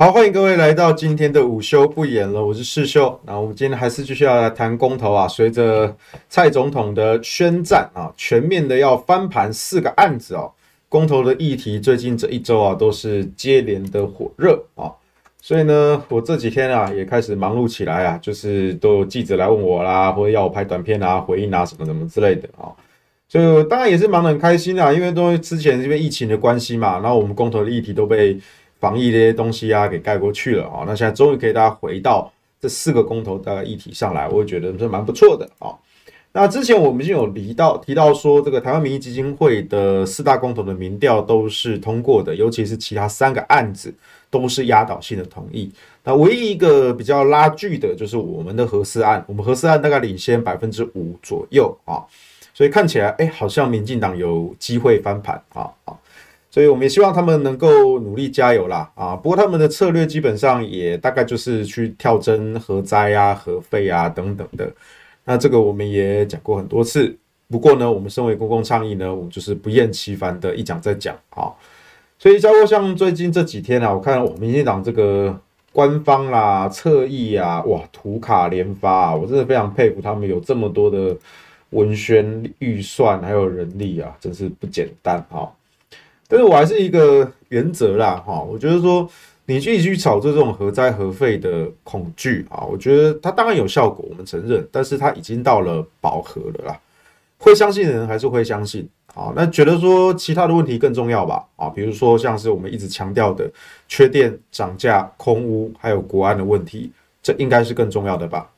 好，欢迎各位来到今天的午休不演了，我是世修。那我们今天还是继续要来谈公投啊。随着蔡总统的宣战啊，全面的要翻盘四个案子哦，公投的议题最近这一周啊都是接连的火热啊。所以呢，我这几天啊也开始忙碌起来啊，就是都有记者来问我啦，或者要我拍短片啊、回应啊什么什么之类的啊。所以当然也是忙得很开心啊，因为都之前因为疫情的关系嘛，然后我们公投的议题都被。防疫这些东西啊，给盖过去了啊。那现在终于可以大家回到这四个公投的议题上来，我也觉得是蛮不错的啊。那之前我们已经有提到提到说，这个台湾民意基金会的四大公投的民调都是通过的，尤其是其他三个案子都是压倒性的同意。那唯一一个比较拉锯的就是我们的核四案，我们核四案大概领先百分之五左右啊，所以看起来哎，好像民进党有机会翻盘啊啊。所以我们也希望他们能够努力加油啦啊！不过他们的策略基本上也大概就是去跳针核灾啊、核废啊等等的。那这个我们也讲过很多次。不过呢，我们身为公共倡议呢，我们就是不厌其烦的一讲再讲啊。所以，包括像最近这几天啊，我看民进党这个官方啦、侧翼啊，哇，图卡连发啊，我真的非常佩服他们有这么多的文宣预算还有人力啊，真是不简单啊。但是我还是一个原则啦，哈，我觉得说你继续去炒作这种核灾核废的恐惧啊，我觉得它当然有效果，我们承认，但是它已经到了饱和了啦。会相信的人还是会相信啊，那觉得说其他的问题更重要吧，啊，比如说像是我们一直强调的缺电、涨价、空屋，还有国安的问题，这应该是更重要的吧？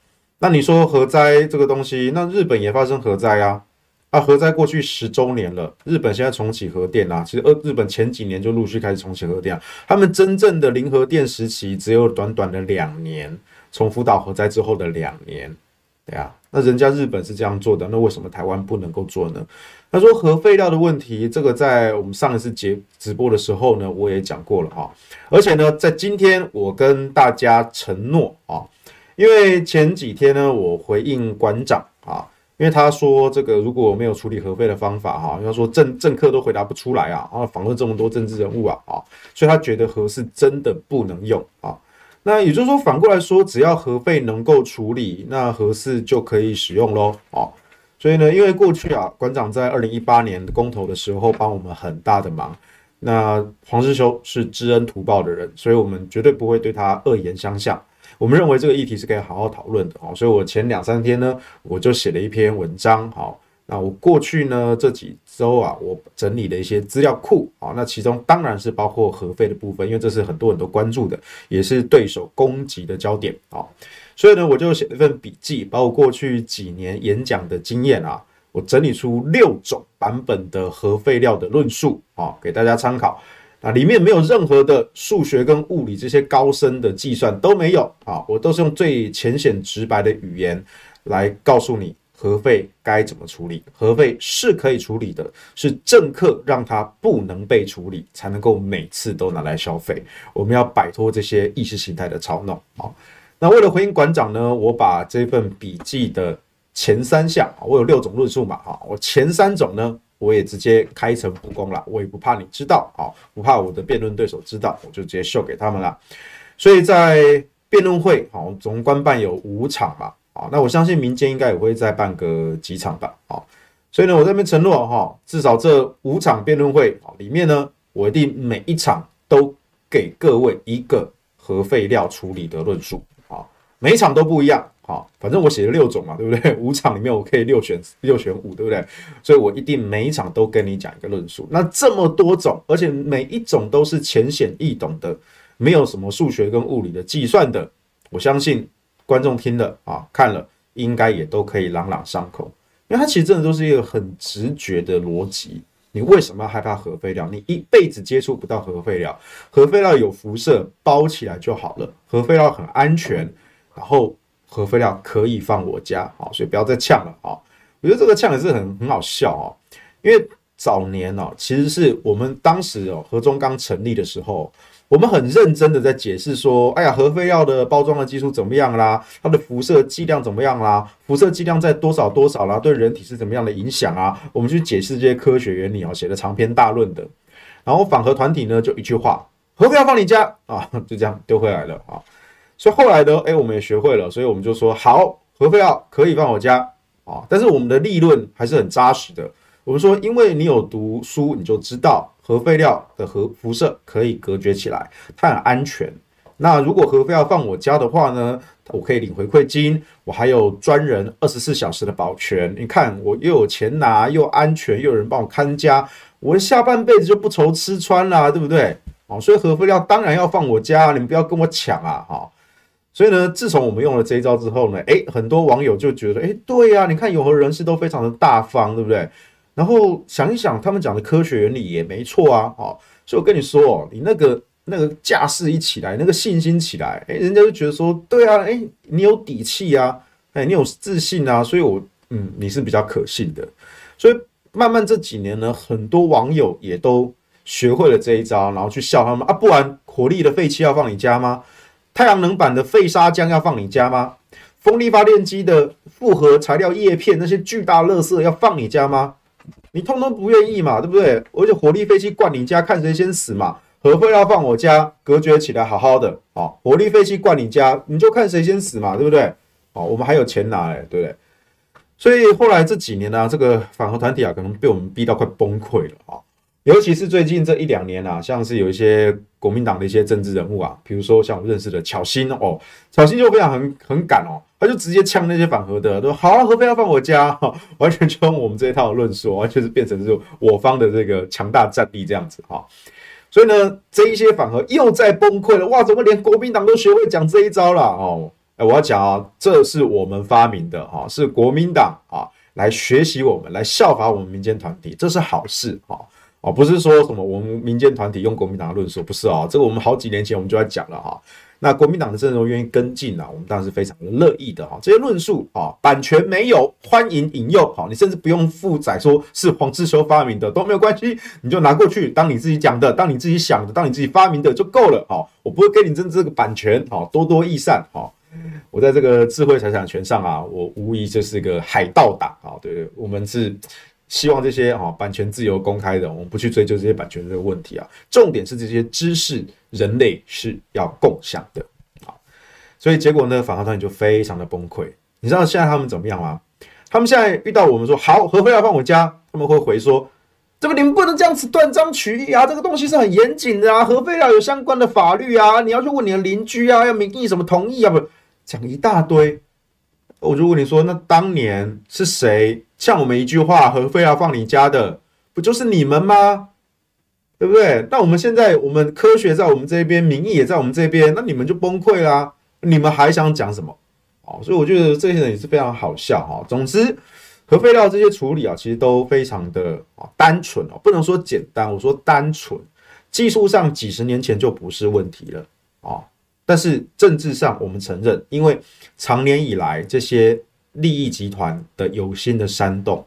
那你说核灾这个东西，那日本也发生核灾啊。啊，核灾过去十周年了，日本现在重启核电啊。其实，呃，日本前几年就陆续开始重启核电。他们真正的零核电时期只有短短的两年，从福岛核灾之后的两年，对啊。那人家日本是这样做的，那为什么台湾不能够做呢？他说核废料的问题，这个在我们上一次节直播的时候呢，我也讲过了哈。而且呢，在今天我跟大家承诺啊，因为前几天呢，我回应馆长。因为他说这个如果没有处理核废的方法哈，他说政政客都回答不出来啊，然后访问这么多政治人物啊啊，所以他觉得核是真的不能用啊。那也就是说反过来说，只要核废能够处理，那核四就可以使用喽啊。所以呢，因为过去啊，馆长在二零一八年公投的时候帮我们很大的忙，那黄世修是知恩图报的人，所以我们绝对不会对他恶言相向。我们认为这个议题是可以好好讨论的哦，所以我前两三天呢，我就写了一篇文章。好，那我过去呢这几周啊，我整理了一些资料库。好，那其中当然是包括核废的部分，因为这是很多人都关注的，也是对手攻击的焦点。好，所以呢，我就写了一份笔记，把我过去几年演讲的经验啊，我整理出六种版本的核废料的论述啊，给大家参考。啊，里面没有任何的数学跟物理这些高深的计算都没有啊，我都是用最浅显直白的语言来告诉你核废该怎么处理。核废是可以处理的，是政客让它不能被处理，才能够每次都拿来消费。我们要摆脱这些意识形态的操弄啊。那为了回应馆长呢，我把这份笔记的前三项，我有六种论述嘛，哈，我前三种呢。我也直接开诚布公了，我也不怕你知道，好，不怕我的辩论对手知道，我就直接秀给他们了。所以在辩论会，好，总共办有五场嘛，好，那我相信民间应该也会再办个几场吧，好，所以呢，我这边承诺哈，至少这五场辩论会里面呢，我一定每一场都给各位一个核废料处理的论述，好，每一场都不一样。啊，反正我写了六种嘛，对不对？五场里面我可以六选六选五，对不对？所以我一定每一场都跟你讲一个论述。那这么多种，而且每一种都是浅显易懂的，没有什么数学跟物理的计算的。我相信观众听了啊，看了应该也都可以朗朗上口，因为它其实真的都是一个很直觉的逻辑。你为什么要害怕核废料？你一辈子接触不到核废料，核废料有辐射，包起来就好了。核废料很安全，然后。核废料可以放我家，好，所以不要再呛了，啊，我觉得这个呛也是很很好笑哦，因为早年哦，其实是我们当时哦，核中刚成立的时候，我们很认真的在解释说，哎呀，核废料的包装的技术怎么样啦，它的辐射剂量怎么样啦，辐射剂量在多少多少啦，对人体是怎么样的影响啊？我们去解释这些科学原理哦，写的长篇大论的，然后反核团体呢就一句话，核废料放你家啊，就这样丢回来了啊。所以后来呢，哎，我们也学会了，所以我们就说好，核废料可以放我家啊，但是我们的利润还是很扎实的。我们说，因为你有读书，你就知道核废料的核辐射可以隔绝起来，它很安全。那如果核废料放我家的话呢，我可以领回馈金，我还有专人二十四小时的保全。你看，我又有钱拿，又安全，又有人帮我看家，我下半辈子就不愁吃穿啦，对不对？哦，所以核废料当然要放我家，你们不要跟我抢啊！哈，所以呢，自从我们用了这一招之后呢，诶，很多网友就觉得，诶，对呀，你看有核人士都非常的大方，对不对？然后想一想，他们讲的科学原理也没错啊，哦，所以我跟你说哦，你那个那个架势一起来，那个信心起来，哎，人家就觉得说，对啊，哎，你有底气啊，哎，你有自信啊，所以我，嗯，你是比较可信的。所以慢慢这几年呢，很多网友也都学会了这一招，然后去笑他们啊，不然火力的废气要放你家吗？太阳能板的废砂浆要放你家吗？风力发电机的复合材料叶片那些巨大垃圾要放你家吗？你通通不愿意嘛，对不对？而且火力废气灌你家，看谁先死嘛。核废料放我家，隔绝起来好好的。好，火力废气灌你家，你就看谁先死嘛，对不对？好，我们还有钱拿哎，对不对？所以后来这几年呢、这个反核团体啊，可能被我们逼到快崩溃了啊。尤其是最近这一两年啊，像是有一些国民党的一些政治人物啊，比如说像我认识的巧心哦，巧心就非常很很敢哦，他就直接呛那些反核的，说好啊，核废料放我家，完全就用我们这一套论述，完全是变成是我方的这个强大战力这样子哈。所以呢，这一些反核又在崩溃了，哇，怎么连国民党都学会讲这一招了哦？哎，我要讲啊，这是我们发明的哈，是国民党啊来学习我们，来效法我们民间团体，这是好事哈。哦，不是说什么我们民间团体用国民党的论述，不是啊，这个我们好几年前我们就在讲了哈。那国民党的阵容愿意跟进啊，我们当然是非常的乐意的哈。这些论述啊，版权没有，欢迎引用，好，你甚至不用负载说是黄志修发明的都没有关系，你就拿过去当你自己讲的，当你自己想的，当你自己发明的就够了。好，我不会给你争这个版权，好，多多益善。好，我在这个智慧财产权上啊，我无疑就是个海盗党啊，对对，我们是。希望这些啊版权自由公开的，我们不去追究这些版权的问题啊。重点是这些知识，人类是要共享的啊。所以结果呢，反核团体就非常的崩溃。你知道现在他们怎么样吗？他们现在遇到我们说好核废料放我家，他们会回说：怎么你们不能这样子断章取义啊，这个东西是很严谨的啊，核废料有相关的法律啊，你要去问你的邻居啊，要民意什么同意啊，不讲一大堆。我就问你说，那当年是谁欠我们一句话，核废料放你家的，不就是你们吗？对不对？那我们现在，我们科学在我们这边，民意也在我们这边，那你们就崩溃啦。你们还想讲什么？哦，所以我觉得这些人也是非常好笑哈。总之，核废料这些处理啊，其实都非常的啊单纯哦，不能说简单，我说单纯，技术上几十年前就不是问题了啊。但是政治上，我们承认，因为长年以来这些利益集团的有心的煽动，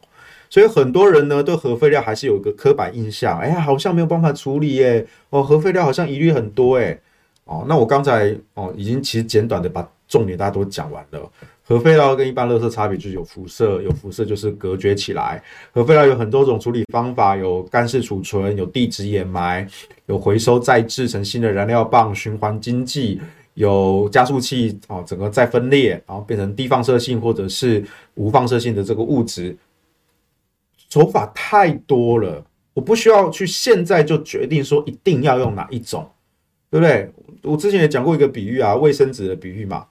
所以很多人呢对核废料还是有一个刻板印象。哎呀，好像没有办法处理耶。哦，核废料好像疑虑很多哎。哦，那我刚才哦已经其实简短的把重点大家都讲完了。核废料跟一般垃圾差别就是有辐射，有辐射就是隔绝起来。核废料有很多种处理方法，有干式储存，有地质掩埋，有回收再制成新的燃料棒，循环经济。有加速器啊，整个再分裂，然后变成低放射性或者是无放射性的这个物质，手法太多了，我不需要去现在就决定说一定要用哪一种，对不对？我之前也讲过一个比喻啊，卫生纸的比喻嘛，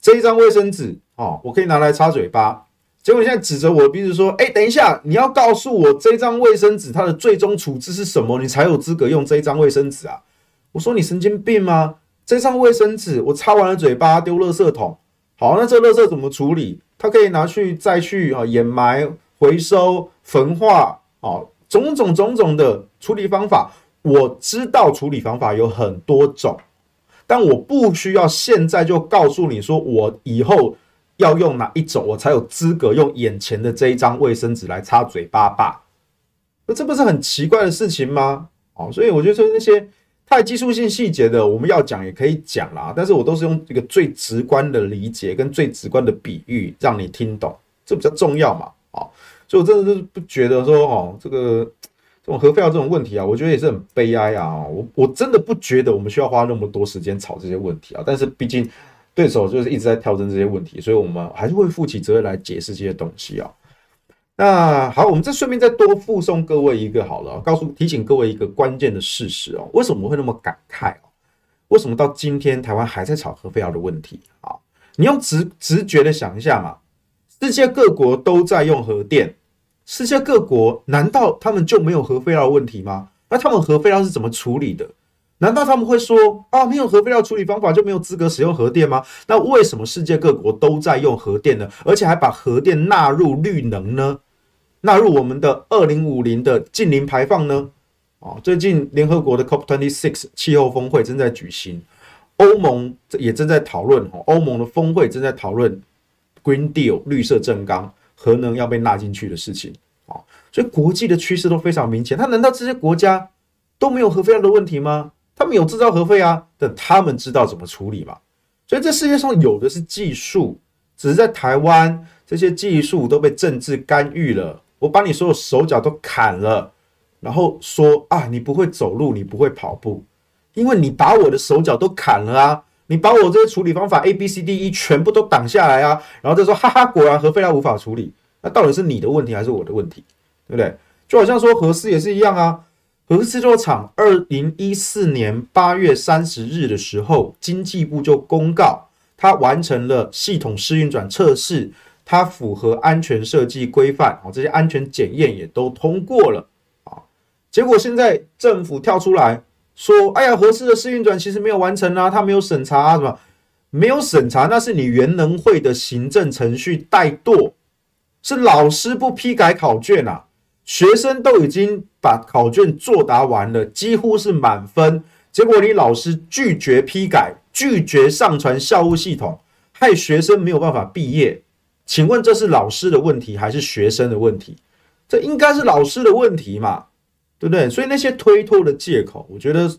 这一张卫生纸哦，我可以拿来擦嘴巴，结果你现在指着我的鼻子说，哎，等一下，你要告诉我这张卫生纸它的最终处置是什么，你才有资格用这一张卫生纸啊？我说你神经病吗？这张卫生纸我擦完了嘴巴丢垃圾桶，好，那这垃圾怎么处理？它可以拿去再去啊掩埋、回收、焚化，哦，种种种种的处理方法。我知道处理方法有很多种，但我不需要现在就告诉你说我以后要用哪一种，我才有资格用眼前的这一张卫生纸来擦嘴巴吧？那这不是很奇怪的事情吗？哦，所以我觉得说那些。太技术性细节的，我们要讲也可以讲啦，但是我都是用一个最直观的理解跟最直观的比喻让你听懂，这比较重要嘛，哦，所以我真的是不觉得说，哦，这个这种核废料这种问题啊，我觉得也是很悲哀啊。我我真的不觉得我们需要花那么多时间吵这些问题啊。但是毕竟对手就是一直在挑战这些问题，所以我们还是会负起责任来解释这些东西啊。那好，我们再顺便再多附送各位一个好了，告诉提醒各位一个关键的事实哦。为什么会那么感慨哦？为什么到今天台湾还在吵核废料的问题啊？你用直直觉的想一下嘛，世界各国都在用核电。世界各国难道他们就没有核废料问题吗？那他们核废料是怎么处理的？难道他们会说啊，没有核废料处理方法就没有资格使用核电吗？那为什么世界各国都在用核电呢？而且还把核电纳入绿能呢？纳入我们的二零五零的净零排放呢？啊，最近联合国的 COP26 气候峰会正在举行，欧盟也正在讨论，欧盟的峰会正在讨论 Green Deal 绿色正纲。核能要被纳进去的事情啊，所以国际的趋势都非常明显。他难道这些国家都没有核废料的问题吗？他们有制造核废啊，但他们知道怎么处理嘛？所以这世界上有的是技术，只是在台湾这些技术都被政治干预了。我把你所有手脚都砍了，然后说啊，你不会走路，你不会跑步，因为你把我的手脚都砍了啊。你把我这些处理方法 A B C D E 全部都挡下来啊，然后再说哈哈，果然核废料无法处理，那到底是你的问题还是我的问题，对不对？就好像说核四也是一样啊，核四这座厂二零一四年八月三十日的时候，经济部就公告它完成了系统试运转测试，它符合安全设计规范啊，这些安全检验也都通过了啊，结果现在政府跳出来。说，哎呀，核四的试运转其实没有完成啊，它没有审查啊，什么没有审查？那是你原能会的行政程序怠惰，是老师不批改考卷啊，学生都已经把考卷作答完了，几乎是满分，结果你老师拒绝批改，拒绝上传校务系统，害学生没有办法毕业。请问这是老师的问题还是学生的问题？这应该是老师的问题嘛？对不对？所以那些推脱的借口，我觉得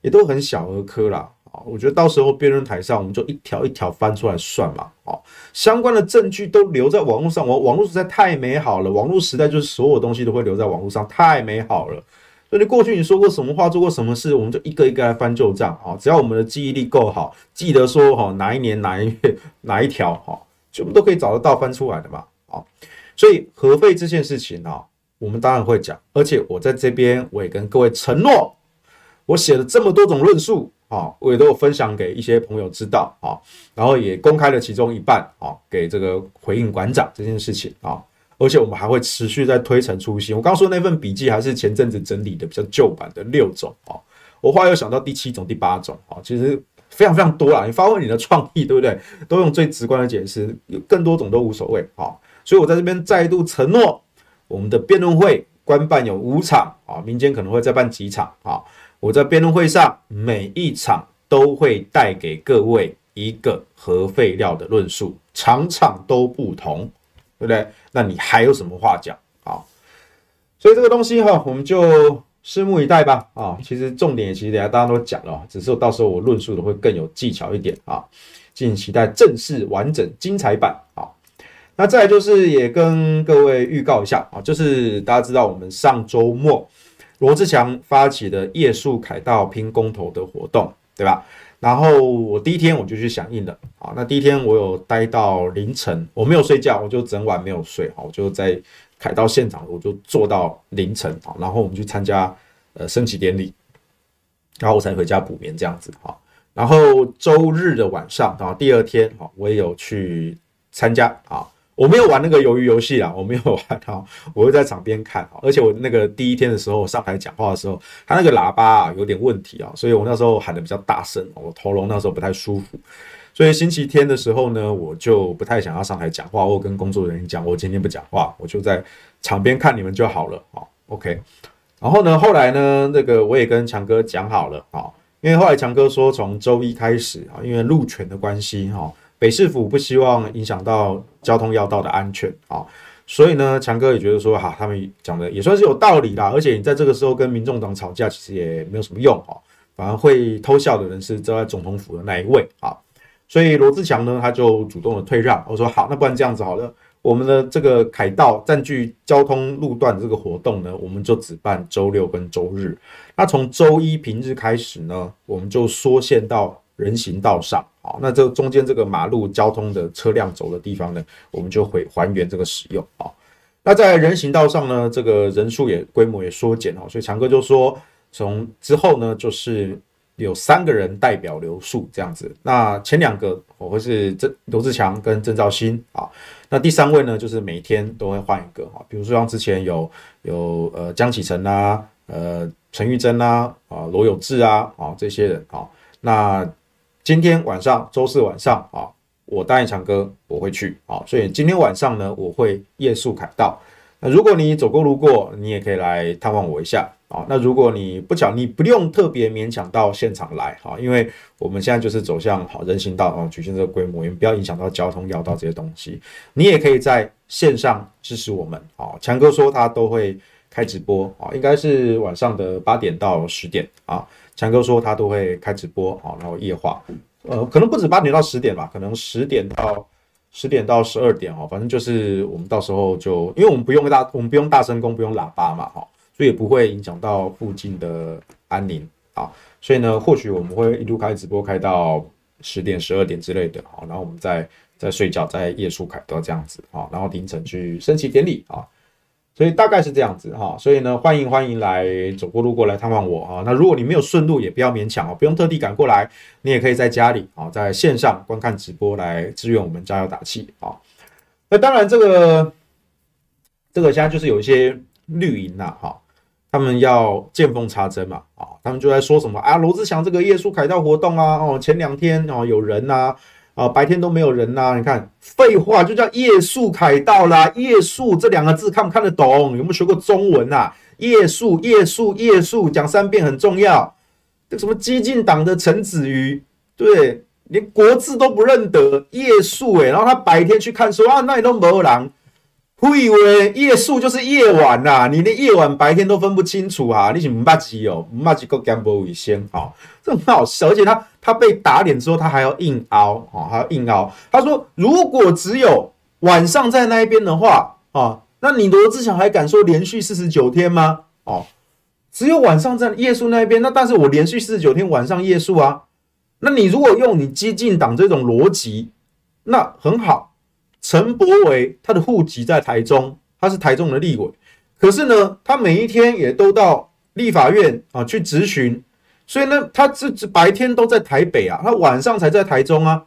也都很小儿科啦。我觉得到时候辩论台上，我们就一条一条翻出来算嘛。哦，相关的证据都留在网络上，我网络实在太美好了。网络时代就是所有东西都会留在网络上，太美好了。所以你过去你说过什么话，做过什么事，我们就一个一个来翻旧账。啊，只要我们的记忆力够好，记得说哈哪一年哪一月 哪一条哈，全部都可以找得到翻出来的嘛。啊，所以核废这件事情啊。我们当然会讲，而且我在这边我也跟各位承诺，我写了这么多种论述啊，我也都有分享给一些朋友知道啊，然后也公开了其中一半啊，给这个回应馆长这件事情啊，而且我们还会持续在推陈出新。我刚说那份笔记还是前阵子整理的比较旧版的六种啊，我后来又想到第七种、第八种啊，其实非常非常多啦，你发挥你的创意，对不对？都用最直观的解释，有更多种都无所谓啊，所以我在这边再度承诺。我们的辩论会官办有五场啊，民间可能会再办几场啊。我在辩论会上每一场都会带给各位一个核废料的论述，场场都不同，对不对？那你还有什么话讲啊？所以这个东西哈，我们就拭目以待吧啊。其实重点其实大家大家都讲了，只是到时候我论述的会更有技巧一点啊。敬请期待正式完整精彩版啊。那再就是也跟各位预告一下啊，就是大家知道我们上周末罗志强发起的夜宿凯道拼公投的活动，对吧？然后我第一天我就去响应了啊。那第一天我有待到凌晨，我没有睡觉，我就整晚没有睡，好我就在凯道现场，我就坐到凌晨啊。然后我们去参加呃升旗典礼，然后我才回家补眠这样子哈。然后周日的晚上啊，第二天好，我也有去参加啊。我没有玩那个鱿鱼游戏啦，我没有玩哈，我会在场边看，而且我那个第一天的时候上台讲话的时候，他那个喇叭啊有点问题啊，所以我那时候喊得比较大声，我喉咙那时候不太舒服，所以星期天的时候呢，我就不太想要上台讲话，我跟工作人员讲，我今天不讲话，我就在场边看你们就好了，啊，OK。然后呢，后来呢，那个我也跟强哥讲好了啊，因为后来强哥说从周一开始啊，因为路权的关系哈。北市府不希望影响到交通要道的安全啊，所以呢，强哥也觉得说哈，他们讲的也算是有道理啦。而且你在这个时候跟民众党吵架，其实也没有什么用哈，反而会偷笑的人是坐在总统府的那一位啊。所以罗志强呢，他就主动的退让，我说好，那不然这样子好了，我们的这个凯道占据交通路段的这个活动呢，我们就只办周六跟周日。那从周一平日开始呢，我们就缩线到人行道上。好，那这中间这个马路交通的车辆走的地方呢，我们就会还原这个使用。啊，那在人行道上呢，这个人数也规模也缩减哦，所以强哥就说，从之后呢，就是。有三个人代表留宿这样子，那前两个我会是郑罗志强跟郑兆新啊，那第三位呢就是每天都会换一个哈，比如说像之前有有呃江启臣啊，呃陈玉珍啊，啊罗有志啊，啊这些人啊，那今天晚上周四晚上啊，我答应强哥我会去啊，所以今天晚上呢我会夜宿凯道，那如果你走过路过，你也可以来探望我一下。啊，那如果你不巧，你不用特别勉强到现场来，哈，因为我们现在就是走向好人行道啊，举行这个规模，也不要影响到交通要道这些东西。你也可以在线上支持我们，啊，强哥说他都会开直播，啊，应该是晚上的八点到十点啊，强哥说他都会开直播，啊，然后夜话，呃，可能不止八点到十点吧，可能十点到十点到十二点，哈，反正就是我们到时候就，因为我们不用大，我们不用大声公，不用喇叭嘛，哈。所以也不会影响到附近的安宁啊，所以呢，或许我们会一路开直播开到十点、十二点之类的啊，然后我们再再睡觉，再夜宿凯道这样子啊，然后凌晨去升旗典礼啊，所以大概是这样子哈。所以呢，欢迎欢迎来走过路过来探望我啊。那如果你没有顺路，也不要勉强哦，不用特地赶过来，你也可以在家里啊，在线上观看直播来支援我们加油打气啊。那当然，这个这个现在就是有一些绿营呐哈。他们要见缝插针嘛，啊，他们就在说什么啊，罗志祥这个夜宿凯道活动啊，哦，前两天哦有人呐，白天都没有人呐，你看，废话就叫夜宿凯道啦，夜宿这两个字看不看得懂？有没有学过中文啊？夜宿夜宿夜宿讲三遍很重要。这什么激进党的陈子瑜，对，连国字都不认得，夜宿诶，然后他白天去看说啊，那里都没有人。我以为夜宿就是夜晚呐、啊，你连夜晚白天都分不清楚啊！你是唔捌字哦，唔捌字够干不卫生哦，这很好笑。而且他他被打脸之后，他还要硬凹哦，还要硬凹。他说，如果只有晚上在那一边的话啊，那你罗志祥还敢说连续四十九天吗？哦，只有晚上在夜宿那一边，那但是我连续四十九天晚上夜宿啊。那你如果用你激进党这种逻辑，那很好。陈柏维他的户籍在台中，他是台中的立委，可是呢，他每一天也都到立法院啊去质询，所以呢，他这这白天都在台北啊，他晚上才在台中啊，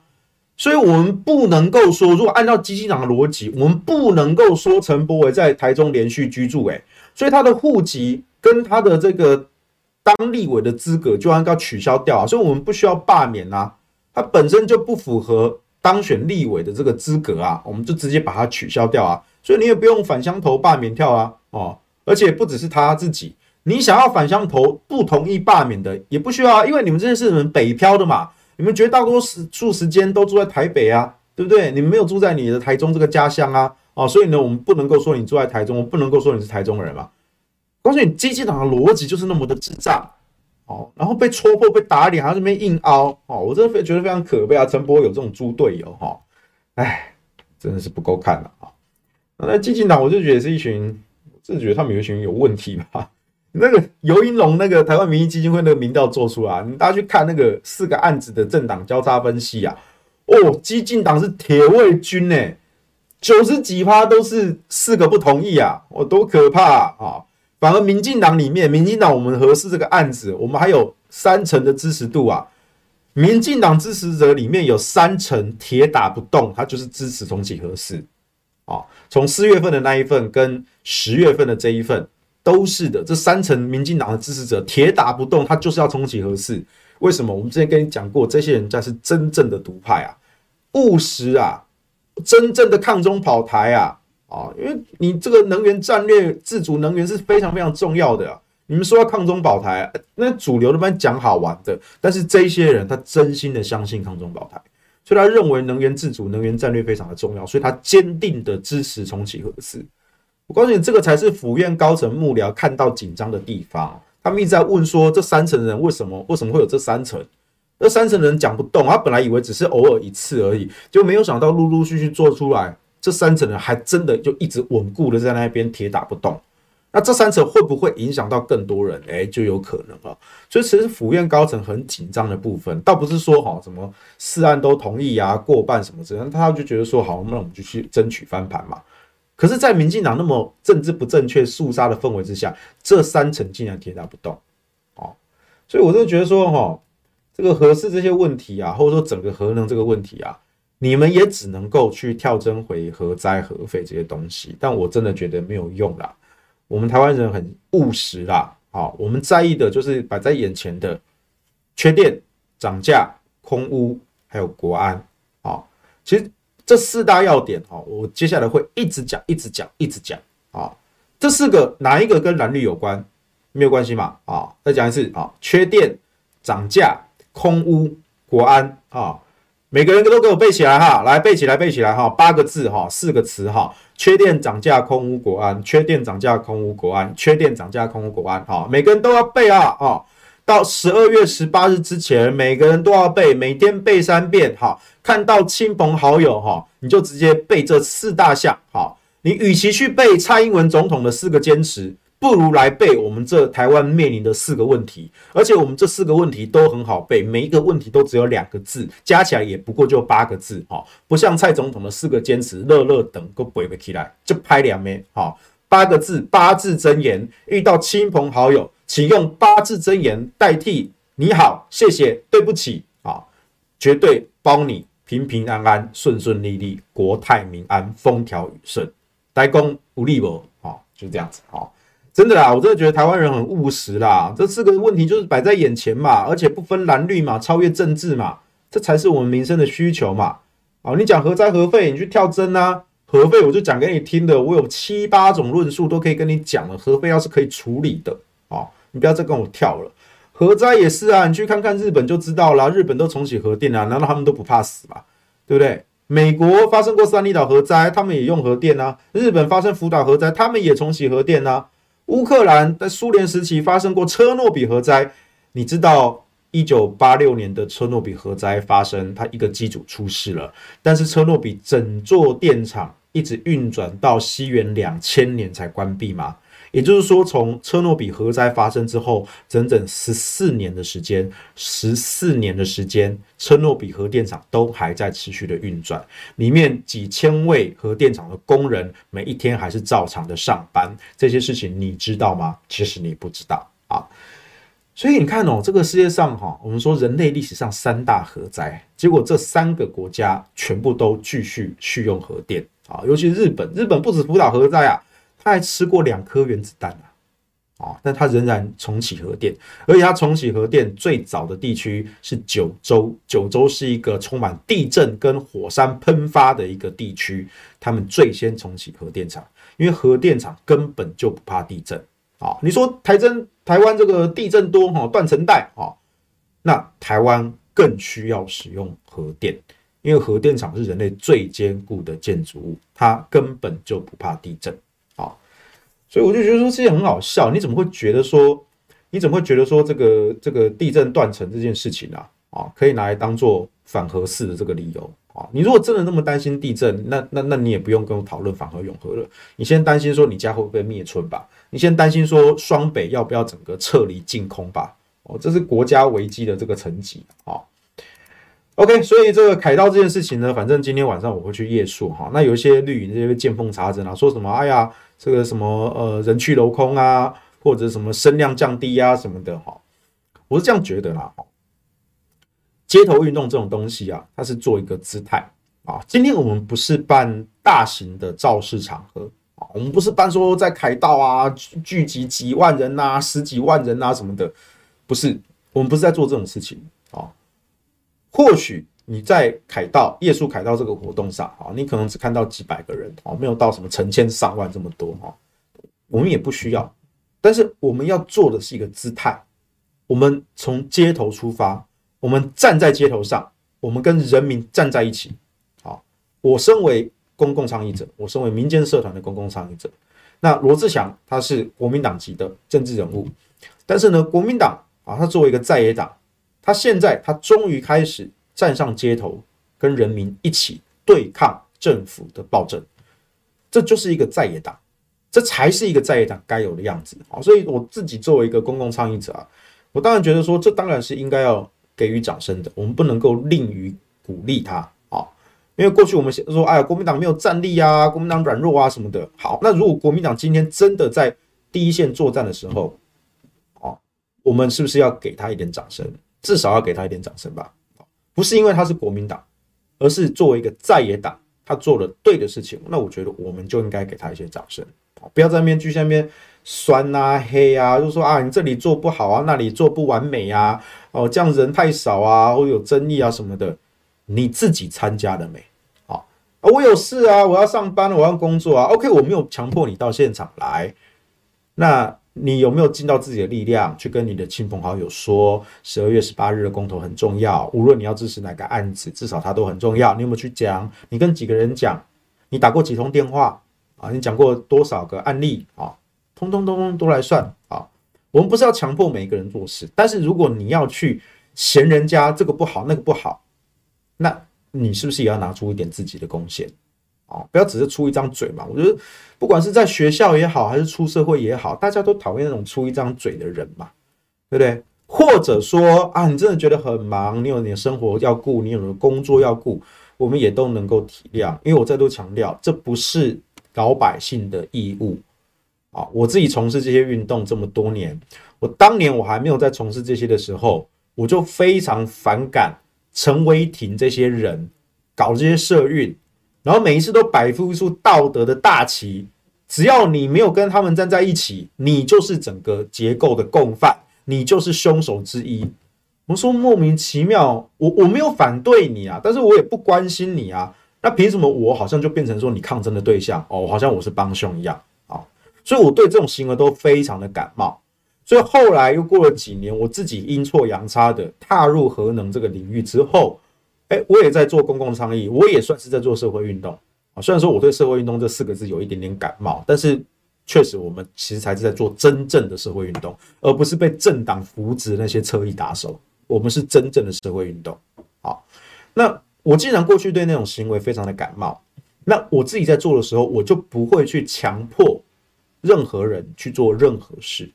所以我们不能够说，如果按照基进党的逻辑，我们不能够说陈柏伟在台中连续居住，诶，所以他的户籍跟他的这个当立委的资格就应该取消掉啊，所以我们不需要罢免啊，他本身就不符合。当选立委的这个资格啊，我们就直接把它取消掉啊，所以你也不用返乡投罢免票啊，哦，而且不只是他自己，你想要返乡投不同意罢免的也不需要啊，因为你们这些是你们北漂的嘛，你们绝大多数时间都住在台北啊，对不对？你们没有住在你的台中这个家乡啊，哦，所以呢，我们不能够说你住在台中，我不能够说你是台中人嘛。告诉你，基进党的逻辑就是那么的智障。哦，然后被戳破、被打脸，还在那边硬凹哦，我真的觉得非常可悲啊！陈柏有这种猪队友哈，哎，真的是不够看了啊！那基进党，我就觉得是一群，我觉得他们有一群有问题吧？那个游盈隆，那个台湾民意基金会那个民调做出来，你大家去看那个四个案子的政党交叉分析啊，哦，激进党是铁卫军呢，九十几趴都是四个不同意啊，哦，多可怕啊！反而民进党里面，民进党我们核四这个案子，我们还有三成的支持度啊。民进党支持者里面有三成铁打不动，他就是支持重启核四啊。从四月份的那一份跟十月份的这一份都是的，这三层民进党的支持者铁打不动，他就是要重启核四。为什么？我们之前跟你讲过，这些人才是真正的独派啊，务实啊，真正的抗中保台啊。啊，因为你这个能源战略自主能源是非常非常重要的啊。你们说要抗中保台，那主流的班讲好玩的，但是这些人他真心的相信抗中保台，所以他认为能源自主、能源战略非常的重要，所以他坚定的支持重启核四。我告诉你，这个才是府院高层幕僚看到紧张的地方。他们一直在问说，这三层人为什么为什么会有这三层？这三层人讲不动，他本来以为只是偶尔一次而已，就没有想到陆陆续续做出来。这三层人还真的就一直稳固的在那边铁打不动。那这三层会不会影响到更多人？哎，就有可能啊。所以其实府院高层很紧张的部分，倒不是说哈什么四案都同意啊，过半什么之类，他就觉得说好，那我们就去争取翻盘嘛。可是，在民进党那么政治不正确、肃杀的氛围之下，这三层竟然铁打不动。哦，所以我就觉得说哈，这个核四这些问题啊，或者说整个核能这个问题啊，你们也只能够去跳针回核灾核废这些东西，但我真的觉得没有用啦。我们台湾人很务实啦，好，我们在意的就是摆在眼前的缺电、涨价、空污，还有国安。好，其实这四大要点，哈，我接下来会一直讲、一直讲、一直讲。啊，这四个哪一个跟蓝绿有关？没有关系嘛？啊，再讲一次啊，缺电、涨价、空屋、国安。啊，每个人都给我背起来哈，来背起来，背起来哈，八个字哈，四个词哈。缺电涨价空屋国安，缺电涨价空屋国安，缺电涨价空屋国安，好，每个人都要背啊，哦，到十二月十八日之前，每个人都要背，每天背三遍，好，看到亲朋好友哈，你就直接背这四大项，好，你与其去背蔡英文总统的四个坚持。不如来背我们这台湾面临的四个问题，而且我们这四个问题都很好背，每一个问题都只有两个字，加起来也不过就八个字，哈，不像蔡总统的四个坚持，乐乐等都背不起来，就拍两枚，哈，八个字，八字真言，遇到亲朋好友，请用八字真言代替你好、谢谢、对不起，啊，绝对包你平平安安、顺顺利利、国泰民安、风调雨顺，代工无力不，啊，就这样子，啊。真的啦，我真的觉得台湾人很务实啦。这四个问题就是摆在眼前嘛，而且不分蓝绿嘛，超越政治嘛，这才是我们民生的需求嘛。啊，你讲核灾核废，你去跳针啊？核废我就讲给你听的，我有七八种论述都可以跟你讲了。核废要是可以处理的，啊，你不要再跟我跳了。核灾也是啊，你去看看日本就知道了，日本都重启核电啊，难道他们都不怕死吗？对不对？美国发生过三里岛核灾，他们也用核电啊。日本发生福岛核灾，他们也重启核电啊。乌克兰在苏联时期发生过车诺比核灾，你知道一九八六年的车诺比核灾发生，它一个机组出事了，但是车诺比整座电厂一直运转到西元两千年才关闭吗？也就是说，从车诺比核灾发生之后，整整十四年的时间，十四年的时间，车诺比核电厂都还在持续的运转，里面几千位核电厂的工人每一天还是照常的上班。这些事情你知道吗？其实你不知道啊。所以你看哦，这个世界上哈，我们说人类历史上三大核灾，结果这三个国家全部都继续续用核电啊，尤其日本，日本不止福岛核灾啊。他还吃过两颗原子弹啊，啊，但他仍然重启核电，而且他重启核电最早的地区是九州，九州是一个充满地震跟火山喷发的一个地区，他们最先重启核电厂，因为核电厂根本就不怕地震啊。你说台真台湾这个地震多哈，断层带啊，那台湾更需要使用核电，因为核电厂是人类最坚固的建筑物，它根本就不怕地震。所以我就觉得说这些很好笑，你怎么会觉得说，你怎么会觉得说这个这个地震断层这件事情啊，啊，可以拿来当做反核式的这个理由啊？你如果真的那么担心地震，那那那你也不用跟我讨论反核永和了。你先担心说你家会不会被灭村吧？你先担心说双北要不要整个撤离净空吧？哦，这是国家危机的这个层级啊。OK，所以这个凯道这件事情呢，反正今天晚上我会去夜宿哈。那有一些绿营这些见缝插针啊，说什么哎呀。这个什么呃人去楼空啊，或者什么声量降低啊什么的哈，我是这样觉得啦。街头运动这种东西啊，它是做一个姿态啊。今天我们不是办大型的造势场合啊，我们不是办说在凯道啊聚集几万人呐、十几万人啊什么的，不是，我们不是在做这种事情啊。或许。你在凯道夜宿凯道这个活动上啊，你可能只看到几百个人啊，没有到什么成千上万这么多哈。我们也不需要，但是我们要做的是一个姿态。我们从街头出发，我们站在街头上，我们跟人民站在一起。好，我身为公共倡议者，我身为民间社团的公共倡议者，那罗志祥他是国民党籍的政治人物，但是呢，国民党啊，他作为一个在野党，他现在他终于开始。站上街头，跟人民一起对抗政府的暴政这就是一个在野党，这才是一个在野党该有的样子啊！所以我自己作为一个公共倡议者啊，我当然觉得说，这当然是应该要给予掌声的，我们不能够吝于鼓励他啊，因为过去我们说，哎呀，国民党没有战力啊，国民党软弱啊什么的。好，那如果国民党今天真的在第一线作战的时候，哦，我们是不是要给他一点掌声？至少要给他一点掌声吧？不是因为他是国民党，而是作为一个在野党。他做了对的事情，那我觉得我们就应该给他一些掌声，不要在面具下面酸啊、黑啊，就说啊你这里做不好啊，那里做不完美啊，哦这样人太少啊，或有争议啊什么的，你自己参加了没？啊，我有事啊，我要上班，我要工作啊，OK，我没有强迫你到现场来，那。你有没有尽到自己的力量去跟你的亲朋好友说，十二月十八日的公投很重要，无论你要支持哪个案子，至少它都很重要。你有没有去讲？你跟几个人讲？你打过几通电话啊？你讲过多少个案例啊？通通通通都来算啊！我们不是要强迫每一个人做事，但是如果你要去嫌人家这个不好那个不好，那你是不是也要拿出一点自己的贡献？哦不要只是出一张嘴嘛！我觉得，不管是在学校也好，还是出社会也好，大家都讨厌那种出一张嘴的人嘛，对不对？或者说啊，你真的觉得很忙，你有你的生活要顾，你有你的工作要顾，我们也都能够体谅。因为我再度强调，这不是老百姓的义务啊！我自己从事这些运动这么多年，我当年我还没有在从事这些的时候，我就非常反感陈为廷这些人搞这些社运。然后每一次都摆出一束道德的大旗，只要你没有跟他们站在一起，你就是整个结构的共犯，你就是凶手之一。我说莫名其妙，我我没有反对你啊，但是我也不关心你啊，那凭什么我好像就变成说你抗争的对象哦？好像我是帮凶一样啊，所以我对这种行为都非常的感冒。所以后来又过了几年，我自己阴错阳差的踏入核能这个领域之后。哎，我也在做公共倡议，我也算是在做社会运动啊。虽然说我对社会运动这四个字有一点点感冒，但是确实我们其实才是在做真正的社会运动，而不是被政党扶植那些车翼打手。我们是真正的社会运动。好，那我既然过去对那种行为非常的感冒，那我自己在做的时候，我就不会去强迫任何人去做任何事。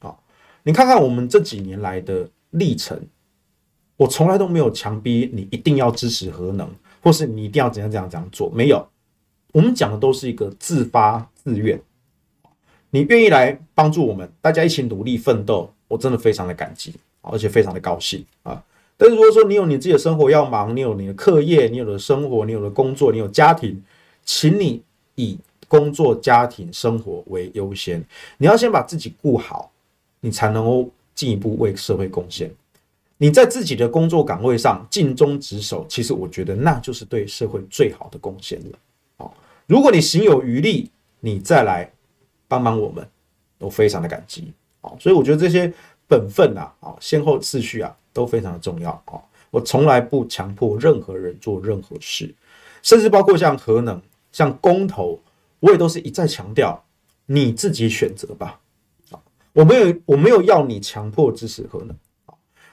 好，你看看我们这几年来的历程。我从来都没有强逼你一定要支持核能，或是你一定要怎样怎样怎样做，没有。我们讲的都是一个自发自愿，你愿意来帮助我们，大家一起努力奋斗，我真的非常的感激，而且非常的高兴啊。但是如果说你有你自己的生活要忙，你有你的课业，你有的生活，你有的工作，你有家庭，请你以工作、家庭、生活为优先，你要先把自己顾好，你才能够进一步为社会贡献。你在自己的工作岗位上尽忠职守，其实我觉得那就是对社会最好的贡献了。好，如果你行有余力，你再来帮忙我们，都非常的感激。好，所以我觉得这些本分啊，啊，先后次序啊，都非常的重要。哦，我从来不强迫任何人做任何事，甚至包括像核能、像公投，我也都是一再强调，你自己选择吧。啊，我没有，我没有要你强迫支持核能。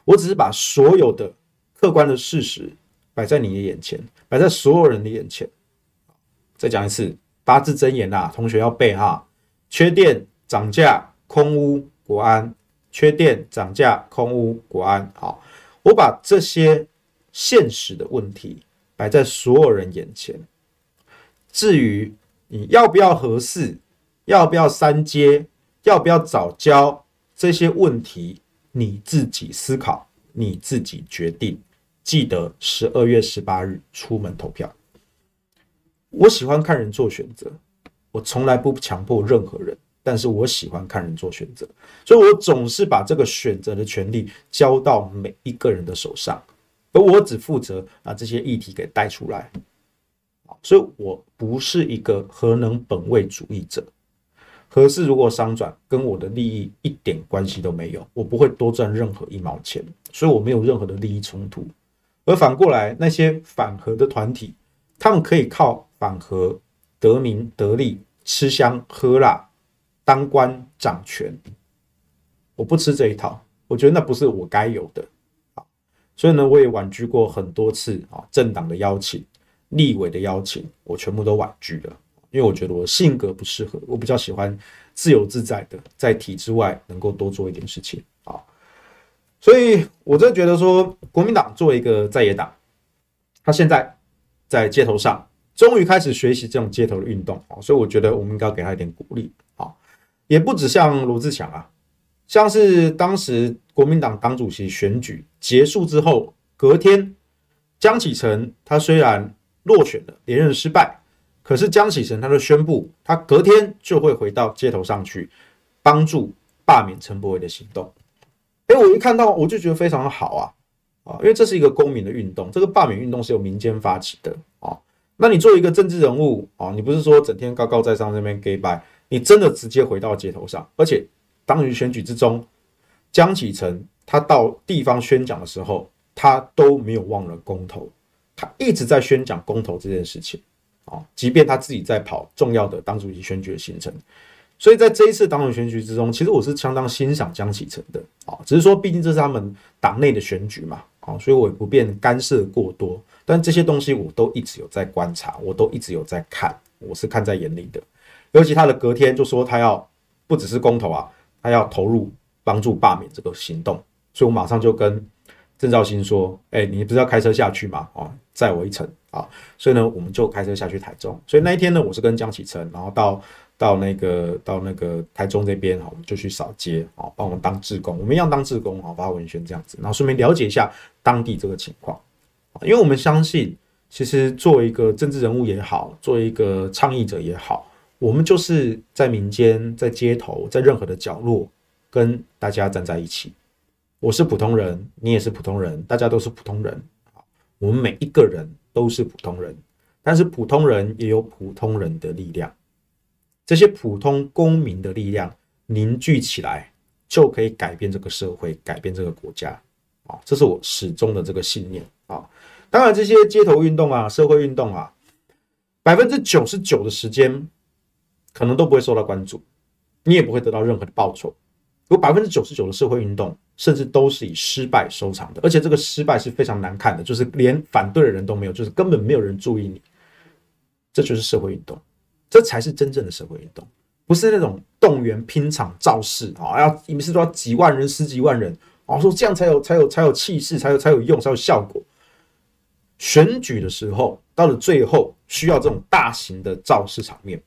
我只是把所有的客观的事实摆在你的眼前，摆在所有人的眼前。再讲一次，八字真言啊，同学要背哈。缺电涨价，空屋国安；缺电涨价，空屋国安。好，我把这些现实的问题摆在所有人眼前。至于你要不要合适，要不要三接，要不要早交这些问题。你自己思考，你自己决定。记得十二月十八日出门投票。我喜欢看人做选择，我从来不强迫任何人，但是我喜欢看人做选择，所以我总是把这个选择的权利交到每一个人的手上，而我只负责把这些议题给带出来。所以我不是一个核能本位主义者。可是如果商转，跟我的利益一点关系都没有，我不会多赚任何一毛钱，所以我没有任何的利益冲突。而反过来，那些反核的团体，他们可以靠反核得名得利、吃香喝辣、当官掌权。我不吃这一套，我觉得那不是我该有的。所以呢，我也婉拒过很多次啊，政党的邀请、立委的邀请，我全部都婉拒了。因为我觉得我性格不适合，我比较喜欢自由自在的，在体制外能够多做一点事情啊。所以我真的觉得说，国民党作为一个在野党，他现在在街头上终于开始学习这种街头的运动啊，所以我觉得我们应该给他一点鼓励啊。也不止像罗志强啊，像是当时国民党党主席选举结束之后，隔天江启臣他虽然落选了，连任失败。可是江启臣他就宣布，他隔天就会回到街头上去帮助罢免陈柏惟的行动。哎，我一看到我就觉得非常的好啊啊，因为这是一个公民的运动，这个罢免运动是由民间发起的啊。那你作为一个政治人物啊，你不是说整天高高在上那边给拜，你真的直接回到街头上，而且当于选举之中，江启臣他到地方宣讲的时候，他都没有忘了公投，他一直在宣讲公投这件事情。啊，即便他自己在跑重要的党主席选举的行程，所以在这一次党委选举之中，其实我是相当欣赏江启臣的啊。只是说，毕竟这是他们党内的选举嘛，啊，所以我也不便干涉过多。但这些东西我都一直有在观察，我都一直有在看，我是看在眼里的。尤其他的隔天就说他要不只是公投啊，他要投入帮助罢免这个行动，所以我马上就跟郑兆兴说：“哎，你不是要开车下去吗？啊，载我一程。”啊，所以呢，我们就开车下去台中。所以那一天呢，我是跟江启臣，然后到到那个到那个台中这边，哈，我们就去扫街，啊，帮我们当志工，我们一样当志工，啊，发文宣这样子，然后顺便了解一下当地这个情况。因为我们相信，其实作为一个政治人物也好，作为一个倡议者也好，我们就是在民间、在街头、在任何的角落，跟大家站在一起。我是普通人，你也是普通人，大家都是普通人，我们每一个人。都是普通人，但是普通人也有普通人的力量，这些普通公民的力量凝聚起来，就可以改变这个社会，改变这个国家。啊，这是我始终的这个信念啊。当然，这些街头运动啊，社会运动啊，百分之九十九的时间可能都不会受到关注，你也不会得到任何的报酬。有百分之九十九的社会运动，甚至都是以失败收场的，而且这个失败是非常难看的，就是连反对的人都没有，就是根本没有人注意你。这就是社会运动，这才是真正的社会运动，不是那种动员拼场造势啊，要一次都要几万人、十几万人啊，说这样才有才有才有气势，才有才有用，才有效果。选举的时候，到了最后需要这种大型的造势场面，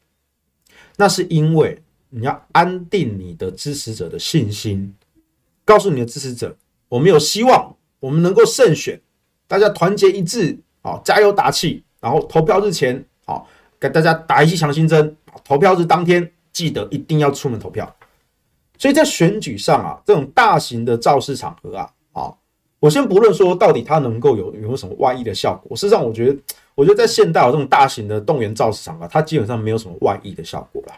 那是因为。你要安定你的支持者的信心，告诉你的支持者，我们有希望，我们能够胜选，大家团结一致，好，加油打气，然后投票日前，好，给大家打一剂强心针，投票日当天记得一定要出门投票。所以在选举上啊，这种大型的造势场合啊，啊，我先不论说到底它能够有有没有什么外溢的效果，事实上，我觉得，我觉得在现代有这种大型的动员造势场合，它基本上没有什么外溢的效果了。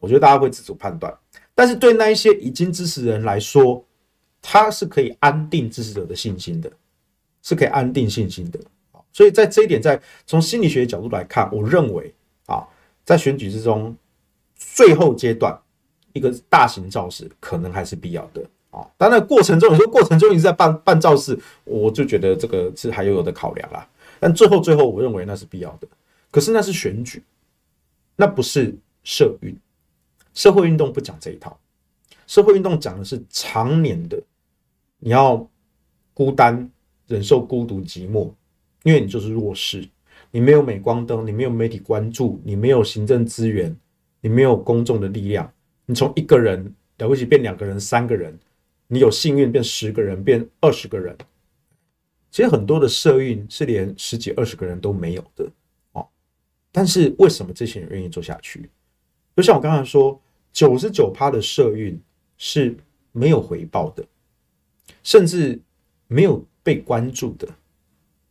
我觉得大家会自主判断，但是对那一些已经支持人来说，他是可以安定支持者的信心的，是可以安定信心的。所以在这一点，在从心理学角度来看，我认为啊，在选举之中最后阶段一个大型造势可能还是必要的啊。当然过程中有时候过程中一直在办办造势，我就觉得这个是还有有的考量啦。但最后最后，我认为那是必要的。可是那是选举，那不是社运。社会运动不讲这一套，社会运动讲的是常年的，你要孤单忍受孤独寂寞，因为你就是弱势，你没有镁光灯，你没有媒体关注，你没有行政资源，你没有公众的力量，你从一个人了不起变两个人、三个人，你有幸运变十个人、变二十个人，其实很多的社运是连十几二十个人都没有的哦，但是为什么这些人愿意做下去？就像我刚才说，九十九趴的社运是没有回报的，甚至没有被关注的。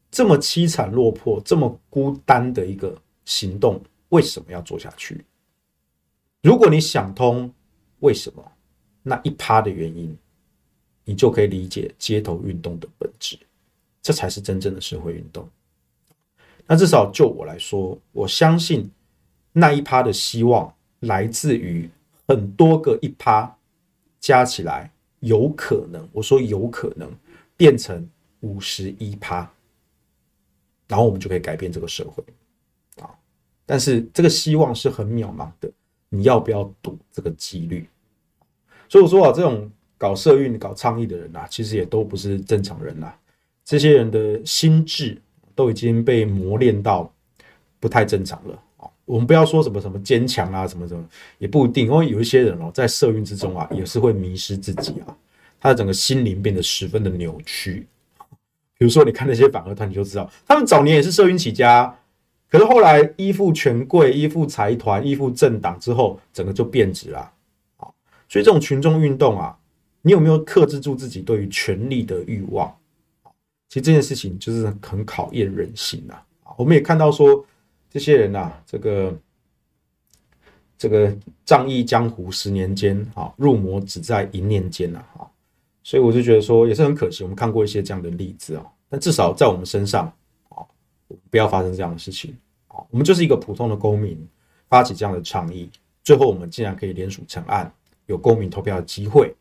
这么凄惨落魄、这么孤单的一个行动，为什么要做下去？如果你想通为什么那一趴的原因，你就可以理解街头运动的本质。这才是真正的社会运动。那至少就我来说，我相信那一趴的希望。来自于很多个一趴加起来，有可能，我说有可能变成五十一趴，然后我们就可以改变这个社会啊！但是这个希望是很渺茫的，你要不要赌这个几率？所以我说啊，这种搞社运、搞倡议的人啊，其实也都不是正常人啊。这些人的心智都已经被磨练到不太正常了。我们不要说什么什么坚强啊，什么什么也不一定，因为有一些人哦，在社运之中啊，也是会迷失自己啊，他的整个心灵变得十分的扭曲。比如说，你看那些反核团，你就知道，他们早年也是社运起家。可是后来依附权贵、依附财团、依附政党之后，整个就变质了。啊，所以这种群众运动啊，你有没有克制住自己对于权力的欲望？其实这件事情就是很考验人性啊。我们也看到说，这些人呐，这个这个仗义江湖十年间，啊，入魔只在一念间呐。啊，所以我就觉得说，也是很可惜。我们看过一些这样的例子啊，但至少在我们身上啊。不要发生这样的事情啊！我们就是一个普通的公民，发起这样的倡议，最后我们竟然可以联署成案，有公民投票的机会。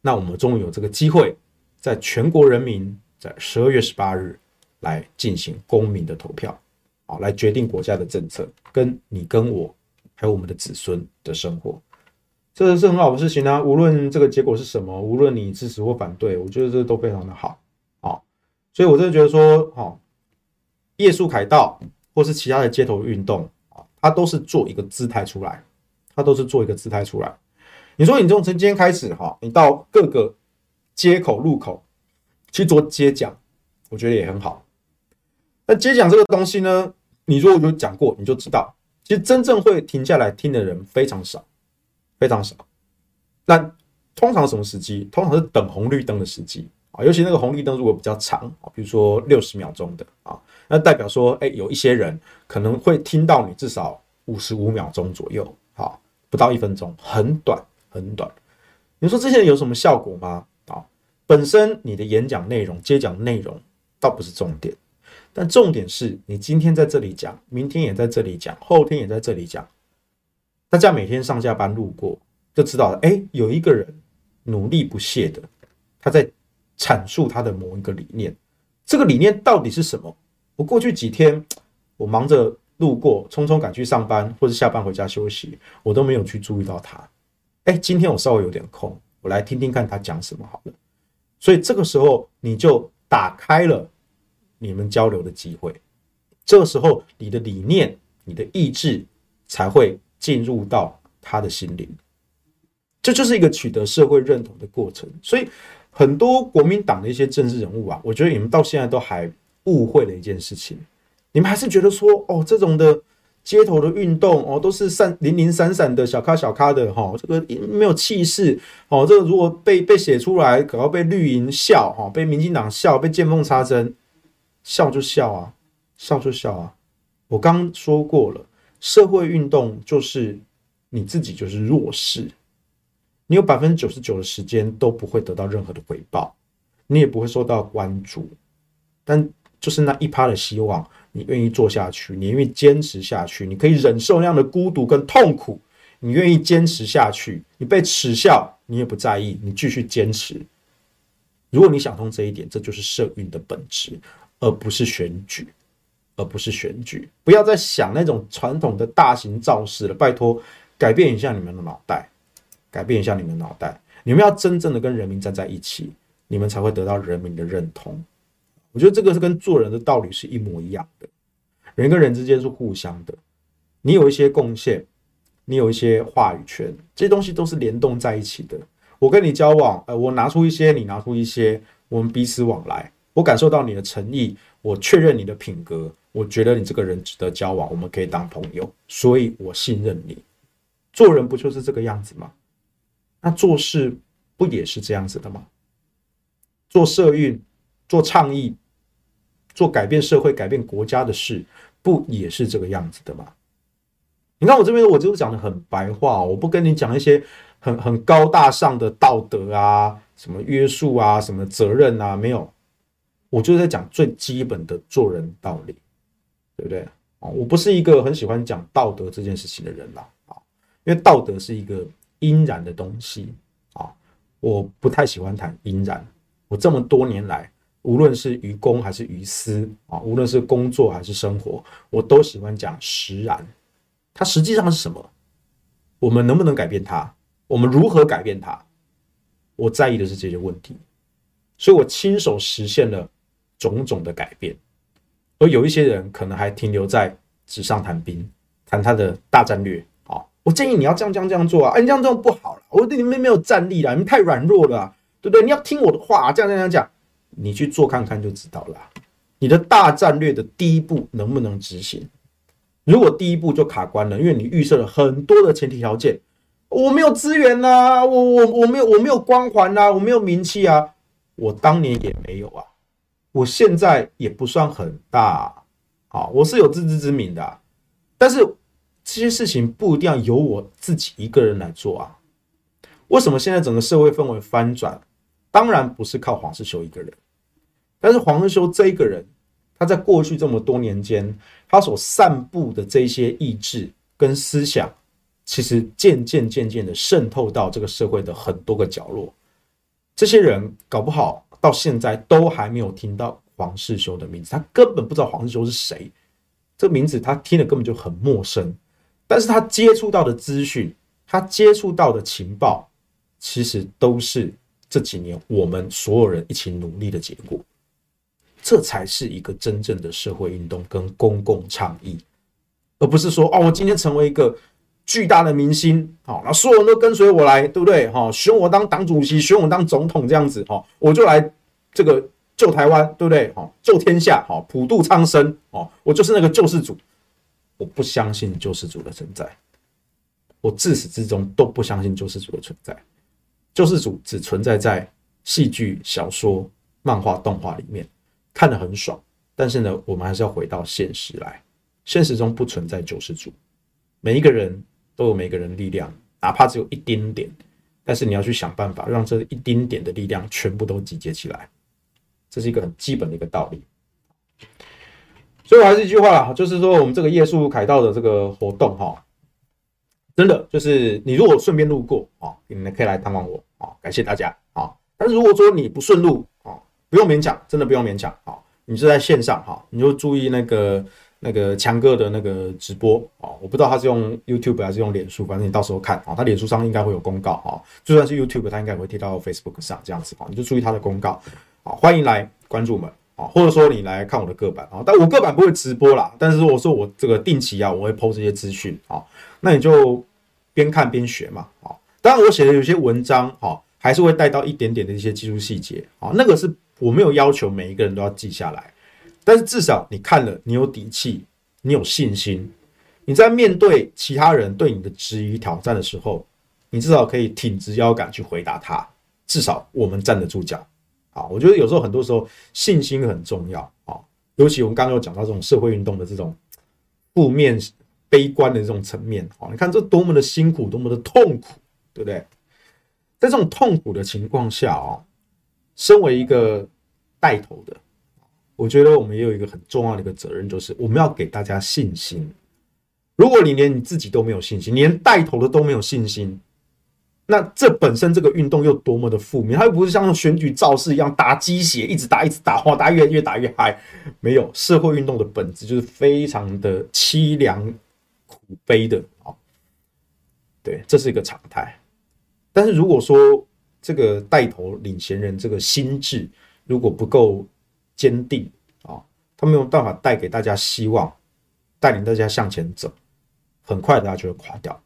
那我们终于有这个机会，在全国人民在十二月十八日来进行公民的投票，啊，来决定国家的政策，跟你跟我还有我们的子孙的生活，这是很好的事情啊！无论这个结果是什么，无论你支持或反对，我觉得这都非常的好，好，所以我真的觉得说，好。夜宿凯道，或是其他的街头运动啊，它都是做一个姿态出来，它都是做一个姿态出来。你说你从今天开始哈，你到各个街口路口去做街讲，我觉得也很好。那街讲这个东西呢，你如果有讲过，你就知道，其实真正会停下来听的人非常少，非常少。那通常什么时机？通常是等红绿灯的时机啊，尤其那个红绿灯如果比较长啊，比如说六十秒钟的啊。那代表说，哎，有一些人可能会听到你至少五十五秒钟左右，好，不到一分钟，很短很短。你说这些人有什么效果吗？啊，本身你的演讲内容、接讲内容倒不是重点，但重点是你今天在这里讲，明天也在这里讲，后天也在这里讲，大家每天上下班路过就知道了，哎，有一个人努力不懈的，他在阐述他的某一个理念，这个理念到底是什么？我过去几天，我忙着路过，匆匆赶去上班，或者下班回家休息，我都没有去注意到他。哎，今天我稍微有点空，我来听听看他讲什么好了。所以这个时候你就打开了你们交流的机会，这个时候你的理念、你的意志才会进入到他的心灵。这就是一个取得社会认同的过程。所以很多国民党的一些政治人物啊，我觉得你们到现在都还。误会了一件事情，你们还是觉得说，哦，这种的街头的运动，哦，都是散零零散散的小咖小咖的，哈、哦，这个没有气势，哦，这个如果被被写出来，可能被绿营笑，哈、被民进党笑，被见缝插针，笑就笑啊，笑就笑啊。我刚说过了，社会运动就是你自己就是弱势，你有百分之九十九的时间都不会得到任何的回报，你也不会受到关注，但。就是那一趴的希望，你愿意做下去，你愿意坚持下去，你可以忍受那样的孤独跟痛苦，你愿意坚持下去，你被耻笑，你也不在意，你继续坚持。如果你想通这一点，这就是社运的本质，而不是选举，而不是选举。不要再想那种传统的大型造势了，拜托，改变一下你们的脑袋，改变一下你们的脑袋，你们要真正的跟人民站在一起，你们才会得到人民的认同。我觉得这个是跟做人的道理是一模一样的，人跟人之间是互相的。你有一些贡献，你有一些话语权，这些东西都是联动在一起的。我跟你交往，呃，我拿出一些，你拿出一些，我们彼此往来。我感受到你的诚意，我确认你的品格，我觉得你这个人值得交往，我们可以当朋友，所以我信任你。做人不就是这个样子吗？那做事不也是这样子的吗？做社运，做倡议。做改变社会、改变国家的事，不也是这个样子的吗？你看我这边，我就是讲的很白话，我不跟你讲一些很很高大上的道德啊、什么约束啊、什么责任啊，没有，我就是在讲最基本的做人道理，对不对啊？我不是一个很喜欢讲道德这件事情的人啦，啊，因为道德是一个阴然的东西啊，我不太喜欢谈阴然，我这么多年来。无论是于公还是于私啊，无论是工作还是生活，我都喜欢讲实然它实际上是什么？我们能不能改变它？我们如何改变它？我在意的是这些问题，所以我亲手实现了种种的改变。而有一些人可能还停留在纸上谈兵，谈他的大战略。好，我建议你要这样这样这样做啊！哎，你这样这样不好了，我对你们没有战力了，你们太软弱了，对不对？你要听我的话，这样这样讲，你去做看看就知道了。你的大战略的第一步能不能执行？如果第一步就卡关了，因为你预设了很多的前提条件。我没有资源呐、我我我没有我没有光环呐、我没有名气啊，我当年也没有啊，我现在也不算很大啊，我是有自知之明的、但是这些事情不一定要由我自己一个人来做啊。为什么现在整个社会氛围翻转？当然不是靠黄世修一个人，但是黄世修这一个人，他在过去这么多年间，他所散布的这些意志跟思想。其实渐渐渐渐的渗透到这个社会的很多个角落，这些人搞不好到现在都还没有听到黄世修的名字，他根本不知道黄世修是谁，这名字他听了根本就很陌生。但是他接触到的资讯，他接触到的情报，其实都是这几年我们所有人一起努力的结果。这才是一个真正的社会运动跟公共倡议，而不是说哦，我今天成为一个。巨大的明星，好，那所有人都跟随我来，对不对？哈，选我当党主席，选我当总统，这样子，哈，我就来这个救台湾，对不对？哈，救天下，哈，普渡苍生，哦，我就是那个救世主。我不相信救世主的存在，我自始至终都不相信救世主的存在。救世主只存在在戏剧、小说、漫画、动画里面，看得很爽。但是呢，我们还是要回到现实来，现实中不存在救世主，每一个人。都有每个人力量，哪怕只有一丁点，但是你要去想办法让这一丁点的力量全部都集结起来，这是一个很基本的一个道理。所以我还是一句话啦，就是说我们这个夜宿凯道的这个活动哈，真的就是你如果顺便路过啊，你们可以来探望我啊，感谢大家啊。但是如果说你不顺路啊，不用勉强，真的不用勉强啊，你就在线上哈，你就注意那个。那个强哥的那个直播啊，我不知道他是用 YouTube 还是用脸书，反正你到时候看啊，他脸书上应该会有公告啊，就算是 YouTube，他应该会贴到 Facebook 上这样子啊，你就注意他的公告啊，欢迎来关注我们啊，或者说你来看我的个版啊，但我个版不会直播啦，但是我说我这个定期啊，我会 PO 这些资讯啊，那你就边看边学嘛啊，当然我写的有些文章哈，还是会带到一点点的一些技术细节啊，那个是我没有要求每一个人都要记下来。但是至少你看了，你有底气，你有信心，你在面对其他人对你的质疑挑战的时候，你至少可以挺直腰杆去回答他。至少我们站得住脚啊！我觉得有时候很多时候信心很重要啊，尤其我们刚刚有讲到这种社会运动的这种负面、悲观的这种层面啊，你看这多么的辛苦，多么的痛苦，对不对？在这种痛苦的情况下啊，身为一个带头的。我觉得我们也有一个很重要的一个责任，就是我们要给大家信心。如果你连你自己都没有信心，连带头的都没有信心，那这本身这个运动又多么的负面？它又不是像选举造势一样打鸡血，一直打，一直打，哇，打越越打越嗨。没有，社会运动的本质就是非常的凄凉苦悲的啊。对，这是一个常态。但是如果说这个带头领衔人这个心智如果不够，坚定啊，他没有办法带给大家希望，带领大家向前走，很快大家就会垮掉。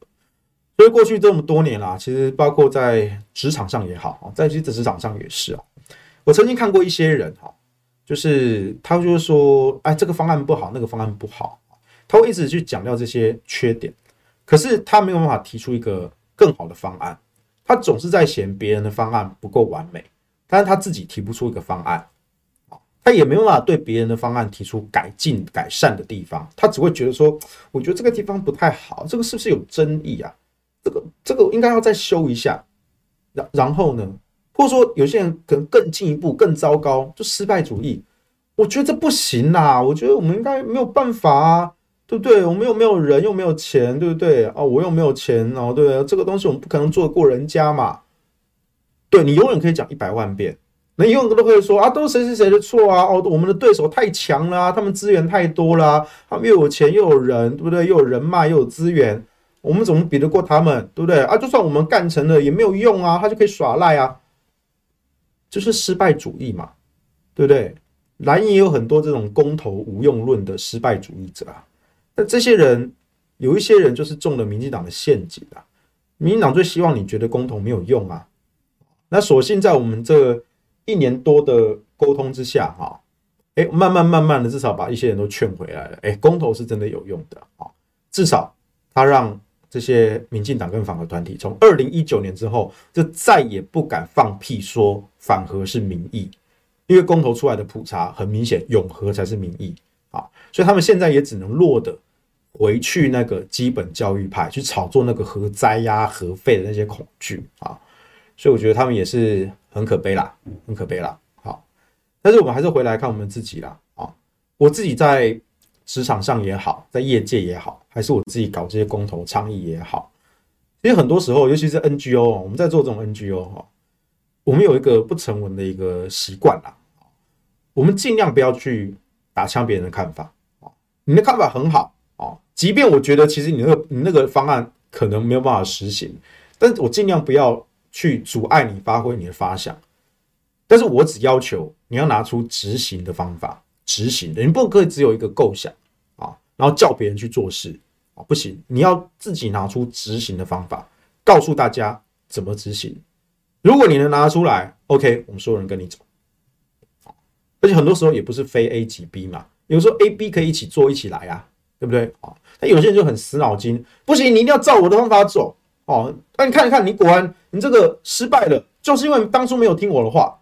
所以过去这么多年啦，其实包括在职场上也好啊，在其实职场上也是啊。我曾经看过一些人哈，就是他就是说，哎，这个方案不好，那个方案不好，他会一直去讲掉这些缺点，可是他没有办法提出一个更好的方案，他总是在嫌别人的方案不够完美，但是他自己提不出一个方案。他也没有办法对别人的方案提出改进、改善的地方，他只会觉得说：“我觉得这个地方不太好，这个是不是有争议啊？这个这个应该要再修一下。”然然后呢，或者说有些人可能更进一步、更糟糕，就失败主义。我觉得这不行啊！我觉得我们应该没有办法啊，对不对？我们又没有人，又没有钱，对不对？哦，我又没有钱哦，对不对？这个东西我们不可能做得过人家嘛。对，你永远可以讲一百万遍。那永远都会说啊，都是谁谁谁的错啊？哦，我们的对手太强了，他们资源太多了，他们又有钱又有人，对不对？又有人脉又有资源，我们怎么比得过他们？对不对？啊，就算我们干成了也没有用啊，他就可以耍赖啊，就是失败主义嘛，对不对？蓝营也有很多这种公投无用论的失败主义者啊，那这些人有一些人就是中了民进党的陷阱啊。民进党最希望你觉得公投没有用啊，那索性在我们这一年多的沟通之下，哈，哎，慢慢慢慢的，至少把一些人都劝回来了。哎，公投是真的有用的啊，至少他让这些民进党跟反核团体从二零一九年之后就再也不敢放屁说反核是民意。因为公投出来的普查很明显，永和才是民意啊，所以他们现在也只能落得回去那个基本教育派去炒作那个核灾呀、核废的那些恐惧啊，所以我觉得他们也是很可悲啦，很可悲啦。好，但是我们还是回来看我们自己啦啊，我自己在职场上也好，在业界也好，还是我自己搞这些公投倡议也好，其实很多时候，尤其是 NGO，我们在做这种 NGO 哈，我们有一个不成文的一个习惯啦。我们尽量不要去打枪别人的看法啊，你的看法很好啊，即便我觉得其实你那个你那个方案可能没有办法实行，但是我尽量不要去阻碍你发挥你的发想，但是我只要求你要拿出执行的方法，执行的，你不可以只有一个构想啊，然后叫别人去做事啊，不行，你要自己拿出执行的方法，告诉大家怎么执行。如果你能拿出来，OK，我们所有人跟你走。而且很多时候也不是非 A 即 B 嘛，有时候 A、B 可以一起做一起来啊，对不对啊？那有些人就很死脑筋，不行，你一定要照我的方法走哦。那你看一看，你果然你这个失败了，就是因为当初没有听我的话。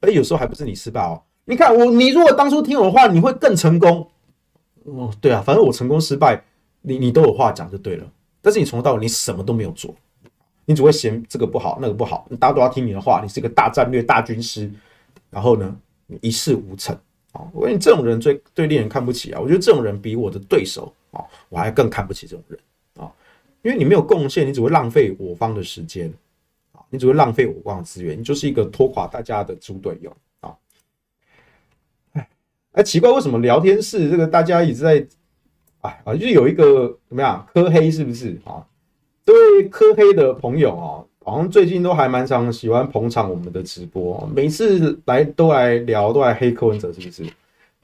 而有时候还不是你失败哦，你看我，你如果当初听我的话，你会更成功。哦，对啊，反正我成功失败，你你都有话讲就对了。但是你从头到尾你什么都没有做，你只会嫌这个不好那个不好，大家都要听你的话，你是个大战略大军师，然后呢？你一事无成啊！我跟你这种人最最令人看不起啊！我觉得这种人比我的对手啊，我还更看不起这种人！因为你没有贡献，你只会浪费我方的时间啊，你只会浪费我方的资源，你就是一个拖垮大家的猪队友啊！哎，奇怪，为什么聊天室这个大家一直在哎啊，就是有一个怎么样科黑是不是啊？这位科黑的朋友啊。好像最近都还蛮常喜欢捧场我们的直播，每次来都来聊，都来黑柯文哲，是不是？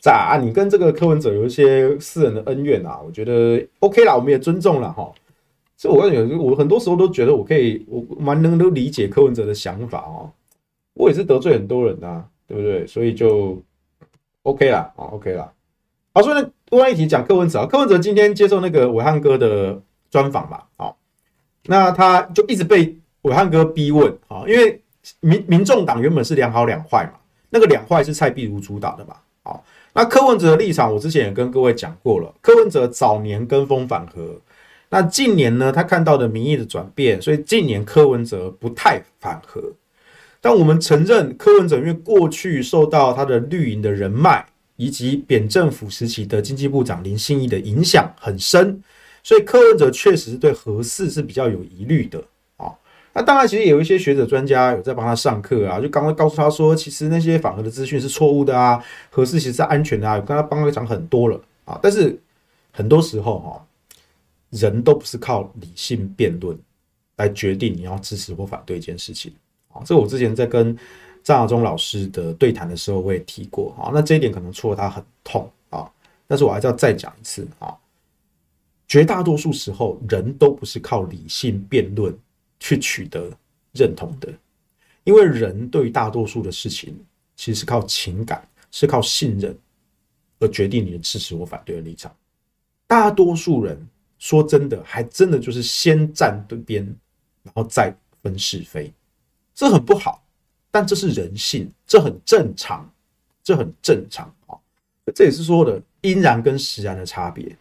咋？你跟这个柯文哲有一些私人的恩怨啊？我觉得 OK 啦，我们也尊重了哈。所以我跟你，我很多时候都觉得我可以，我蛮能够理解柯文哲的想法哦。我也是得罪很多人呐，对不对？所以就 OK 啦，啊 OK 啦。好，所以呢，另外一题讲柯文哲啊，柯文哲今天接受那个伟汉哥的专访嘛，好，那他就一直被。伟汉哥逼问啊，因为民民众党原本是两好两坏嘛，那个两坏是蔡壁如主导的嘛，好，那柯文哲的立场我之前也跟各位讲过了，柯文哲早年跟风反核，那近年呢，他看到的民意的转变，所以近年柯文哲不太反核，但我们承认柯文哲因为过去受到他的绿营的人脉以及扁政府时期的经济部长林信义的影响很深，所以柯文哲确实是对核四是比较有疑虑的啊。那当然，其实有一些学者专家有在帮他上课啊，就刚刚告诉他说，其实那些反核的资讯是错误的啊，核四其实是安全的啊，有跟他帮他讲很多了啊。但是很多时候哈，人都不是靠理性辩论来决定你要支持或反对一件事情啊。这个我之前在跟张亚中老师的对谈的时候我也提过啊。那这一点可能戳他很痛啊，但是我还是要再讲一次啊。绝大多数时候，人都不是靠理性辩论。去取得认同的，因为人对大多数的事情，其实是靠情感，是靠信任而决定你的支持或反对的立场。大多数人说真的，还真的就是先站对边，然后再分是非，这很不好，但这是人性，这很正常，这很正常啊。这也是说的因然跟实然的差别。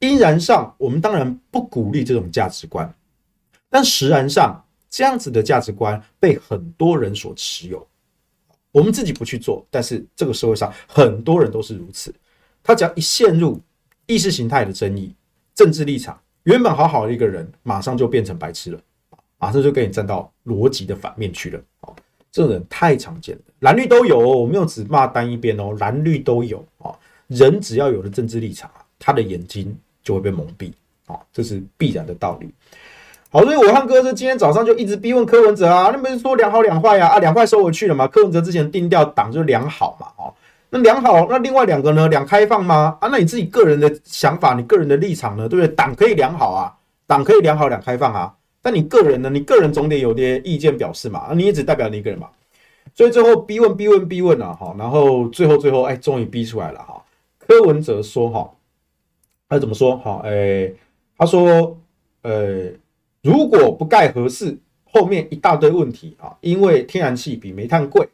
因然上，我们当然不鼓励这种价值观。但实然上，这样子的价值观被很多人所持有。我们自己不去做，但是这个社会上很多人都是如此。他只要一陷入意识形态的争议、政治立场，原本好好的一个人，马上就变成白痴了，马上就跟你站到逻辑的反面去了。这种人太常见了，蓝绿都有，我没有只骂单一边哦，蓝绿都有啊。人只要有了政治立场，他的眼睛就会被蒙蔽啊，这是必然的道理。好，所以我汉哥是今天早上就一直逼问柯文哲啊，那不是说两好两坏呀？啊，两坏收回去了嘛？柯文哲之前定调党就两好嘛，哦，那良好，那另外两个呢？两开放吗？啊，那你自己个人的想法，你个人的立场呢？对不对？党可以良好啊，党可以良好两开放啊，但你个人呢？你个人总得有点意见表示嘛，啊，你也只代表你一个人嘛，所以最后逼问逼问逼问啊，哈，然后最后最后哎，终于逼出来了哈，柯文哲说哈，他怎么说？哈，哎，他说，呃。如果不盖合适，后面一大堆问题啊，因为天然气比煤炭贵，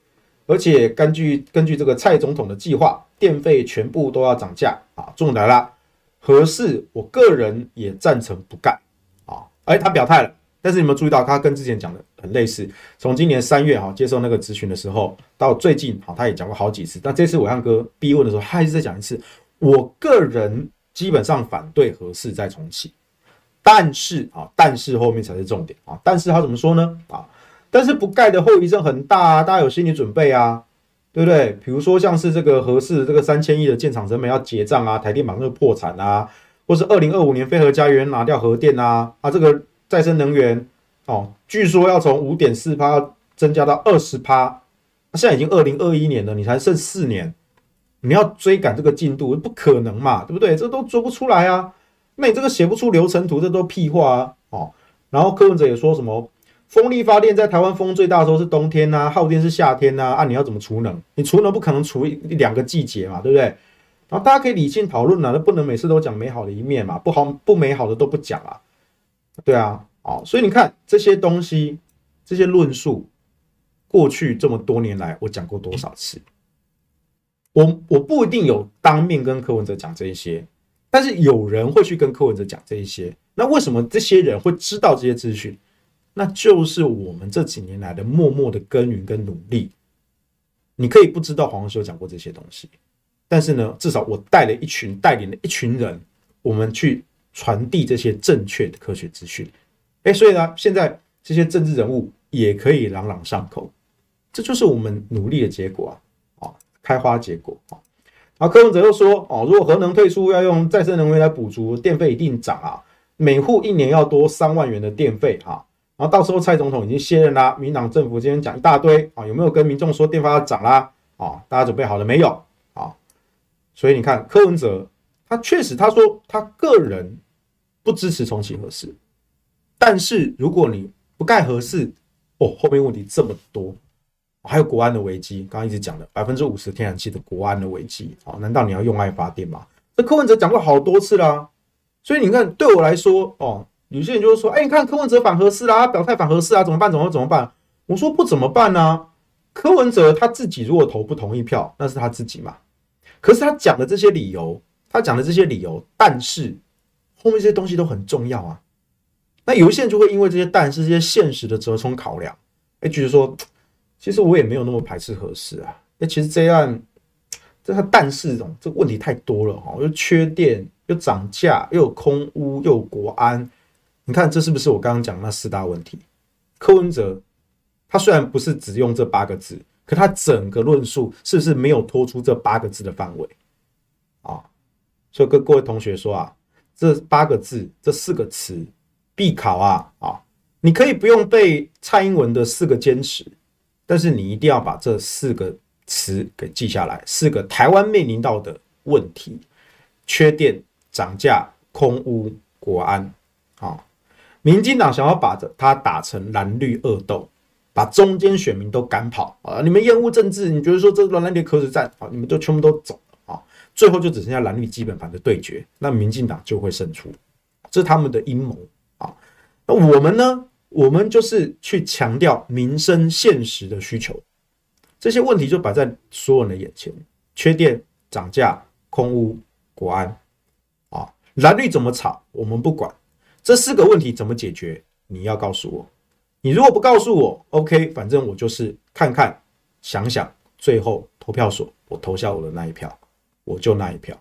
而且根据根据这个蔡总统的计划，电费全部都要涨价啊。重点来了，核四我个人也赞成不干啊。哎，他表态了，但是你们注意到，他跟之前讲的很类似。从今年三月哈接受那个咨询的时候，到最近哈他也讲过好几次。但这次暐瀚哥逼问的时候，他还是再讲一次，我个人基本上反对核四再重启。但是啊，但是后面才是重点啊！但是他怎么说呢？啊，但是不盖的后遗症很大啊，大家有心理准备啊，对不对？比如说像是这个核四这个三千亿的建厂成本要结账啊，台电马上就破产啊，或是二零二五年非核家园拿掉核电啊，啊，这个再生能源哦，据说要从五点四趴增加到二十趴，现在已经二零二一年了，你才剩四年，你要追赶这个进度不可能嘛，对不对？这都做不出来啊！那你这个写不出流程图，这都屁话啊！哦，然后柯文哲也说什么风力发电在台湾风最大的时候是冬天呐、啊，耗电是夏天呐，啊，你要怎么储能？你储能不可能储一两个季节嘛，对不对？然后大家可以理性讨论啊，那不能每次都讲美好的一面嘛，不好不美好的都不讲啊，对啊，哦，所以你看这些东西，这些论述，过去这么多年来我讲过多少次？我我不一定有当面跟柯文哲讲这一些。但是有人会去跟柯文哲讲这一些，那为什么这些人会知道这些资讯？那就是我们这几年来的默默的耕耘跟努力。你可以不知道黄修讲过这些东西，但是呢，至少我带了一群带领了一群人，我们去传递这些正确的科学资讯。哎，所以呢，现在这些政治人物也可以朗朗上口，这就是我们努力的结果啊！啊，开花结果啊！啊，柯文哲又说：“哦，如果核能退出，要用再生能源来补足，电费一定涨啊！每户一年要多三万元的电费啊。然后到时候蔡总统已经卸任啦，民党政府今天讲一大堆啊，有没有跟民众说电费要涨啦？啊，大家准备好了没有？啊，所以你看柯文哲，他确实他说他个人不支持重启核四，但是如果你不盖核四，哦，后面问题这么多。”还有国安的危机，刚刚一直讲的百分之五十天然气的国安的危机，啊，难道你要用爱发电吗？这柯文哲讲过好多次啦，所以你看，对我来说，哦，有些人就会说，哎，你看柯文哲反合适啦，表态反合适啊，怎么办？怎么怎么办？我说不怎么办呢？柯文哲他自己如果投不同意票，那是他自己嘛。可是他讲的这些理由，他讲的这些理由，但是后面这些东西都很重要啊。那有些人就会因为这些但是这些现实的折冲考量，哎，觉得说。其实我也没有那么排斥合适啊，那其实这样，这他但是这种这个问题太多了哈，又缺电，又涨价，又有空屋，又有国安，你看这是不是我刚刚讲那四大问题？柯文哲他虽然不是只用这八个字，可他整个论述是不是没有拖出这八个字的范围啊？所以跟各位同学说啊，这八个字这四个词必考啊啊！你可以不用背蔡英文的四个坚持。但是你一定要把这四个词给记下来，四个台湾面临到的问题：缺电、涨价、空污、国安。民进党想要把它打成蓝绿恶斗，把中间选民都赶跑啊！你们厌恶政治，你觉得说这蓝蓝绿可止战啊？你们都全部都走啊！最后就只剩下蓝绿基本盘的对决，那民进党就会胜出，这是他们的阴谋啊！那我们呢？我们就是去强调民生现实的需求，这些问题就摆在所有人的眼前：缺电、涨价、空屋、国安。啊，蓝绿怎么吵，我们不管。这四个问题怎么解决，你要告诉我。你如果不告诉我，OK，反正我就是看看、想想，最后投票所我投下我的那一票，我就那一票。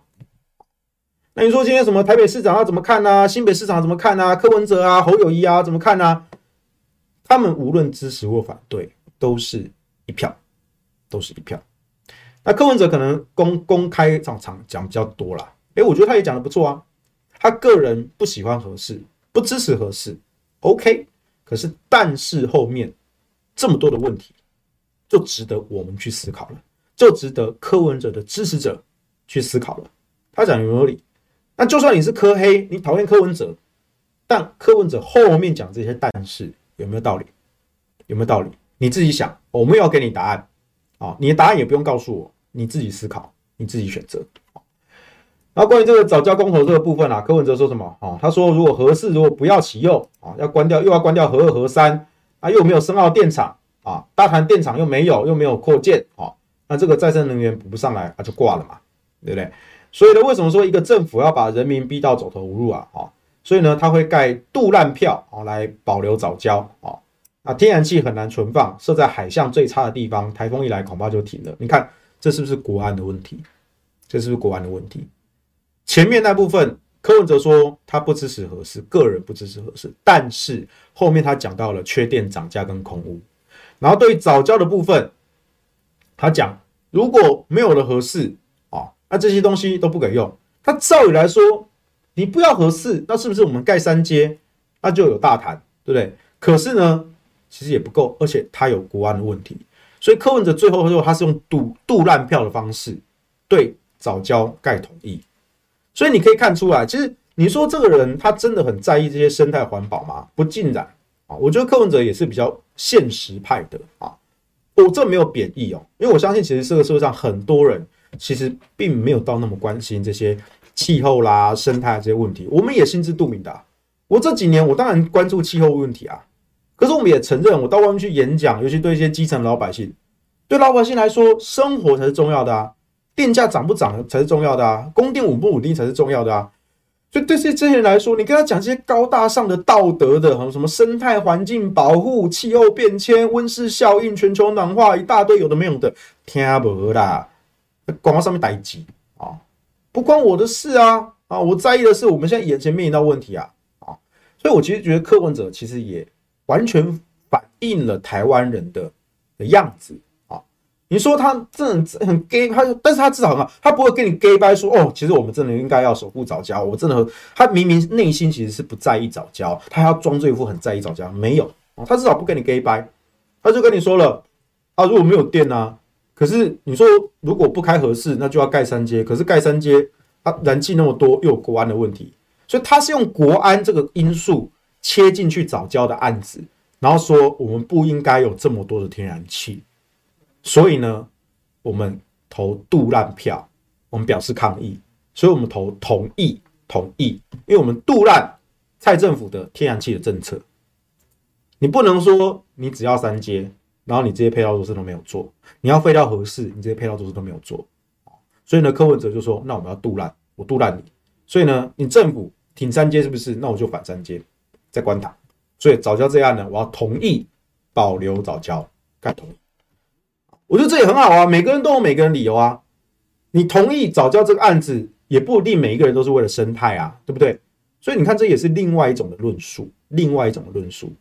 那你说今天什么台北市长要怎么看呢、新北市长怎么看呢、柯文哲啊、侯友宜啊怎么看呢、他们无论支持或反对，都是一票，都是一票。那柯文哲可能公公开场场讲比较多啦，哎，我觉得他也讲的不错啊。他个人不喜欢核四，不支持合适，OK。可是但是后面这么多的问题，就值得我们去思考了，就值得柯文哲的支持者去思考了。他讲有没有理？那就算你是柯黑，你讨厌柯文哲，但柯文哲后面讲这些但是有没有道理？有没有道理？你自己想，我没有要给你答案啊，你的答案也不用告诉我。你自己思考，你自己选择。然后关于这个藻礁公投这个部分啊，柯文哲说什么？哦，他说如果核四如果不要启用啊，要关掉又要关掉核二核三啊，又没有深澳电厂啊，大潭电厂又没有又没有扩建啊，那这个再生能源补不上来啊，就挂了嘛，对不对？所以呢，为什么说一个政府要把人民逼到走投无路啊？啊，所以呢，他会盖杜烂票啊，来保留藻礁啊，啊，天然气很难存放，设在海象最差的地方，台风一来恐怕就停了。你看。这是不是国安的问题？这是不是国安的问题？前面那部分，柯文哲说他不支持核四，个人不支持核四，但是后面他讲到了缺电、涨价跟空屋，然后对于早教的部分，他讲如果没有了核四啊，那这些东西都不给用。他照理来说，你不要核四，那是不是我们盖三阶，那就有大谈，对不对？可是呢，其实也不够，而且它有国安的问题。所以柯文哲最后说，他是用赌赌烂票的方式对早教盖同意。所以你可以看出来，其实你说这个人他真的很在意这些生态环保吗？不尽然啊。我觉得柯文哲也是比较现实派的啊。我这没有贬义哦，因为我相信其实这个社会上很多人其实并没有到那么关心这些气候啦、生态这些问题。我们也心知肚明的。我这几年我当然关注气候问题啊。可是我们也承认，我到外面去演讲，尤其对一些基层老百姓，对老百姓来说，生活才是重要的啊，电价涨不涨才是重要的啊，供电稳不稳定才是重要的啊。所以对这些人来说，你跟他讲这些高大上的道德的，什么生态环境保护、气候变迁、温室效应、全球暖化，一大堆有的没有的，听不啦，广告上面逮鸡啊，不关我的事啊啊，我在意的是我们现在眼前面临到问题啊啊，所以我其实觉得柯文者其实也。完全反映了台湾人的的样子！你说他真的很 gay，他但是他至少很好，他不会跟你 gay 掰说哦，其实我们真的应该要守护藻礁。我真的，他明明内心其实是不在意藻礁，他要装这一副很在意藻礁，没有，他至少不跟你 gay 掰，他就跟你说了啊，如果没有电啊，可是你说如果不开合适，那就要盖三阶，可是盖三阶啊，燃气那么多，又有国安的问题，所以他是用国安这个因素。切进去藻礁的案子，然后说我们不应该有这么多的天然气，所以呢，我们投杜烂票，我们表示抗议，所以我们投同意同意，因为我们杜烂蔡政府的天然气的政策，你不能说你只要三阶，然后你这些配套措施都没有做，你要废掉核四，你这些配套措施都没有做，所以呢，柯文哲就说，那我们要杜烂，我杜烂你，所以呢，你政府挺三阶是不是？那我就反三阶。在关塔，所以早教这案呢，我要同意保留早教，该同意。我觉得这也很好啊，每个人都有每个人理由啊。你同意早教这个案子，也不一定每一个人都是为了生态啊，对不对？所以你看，这也是另外一种的论述，另外一种的论述。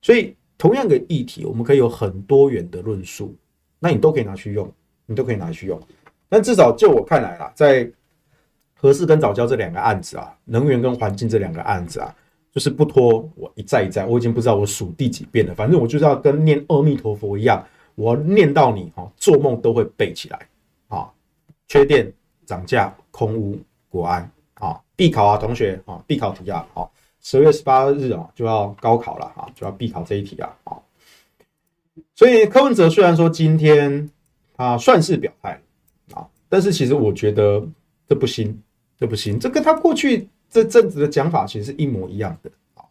所以同样的议题，我们可以有很多元的论述，那你都可以拿去用，你都可以拿去用。但至少就我看来啦，在核四跟早教这两个案子啊，能源跟环境这两个案子啊。就是不拖，我一再一再，我已经不知道我数第几遍了。反正我就是要跟念阿弥陀佛一样，我念到你哈，做梦都会背起来啊。缺电、涨价、空屋、国安啊，必考啊，同学啊，必考题啊，好，十月十八日啊就要高考了啊，就要必考这一题啊，啊。所以柯文哲虽然说今天他算是表态啊，但是其实我觉得这不行，这不行，这跟他过去。这阵子的讲法其实是一模一样的啊，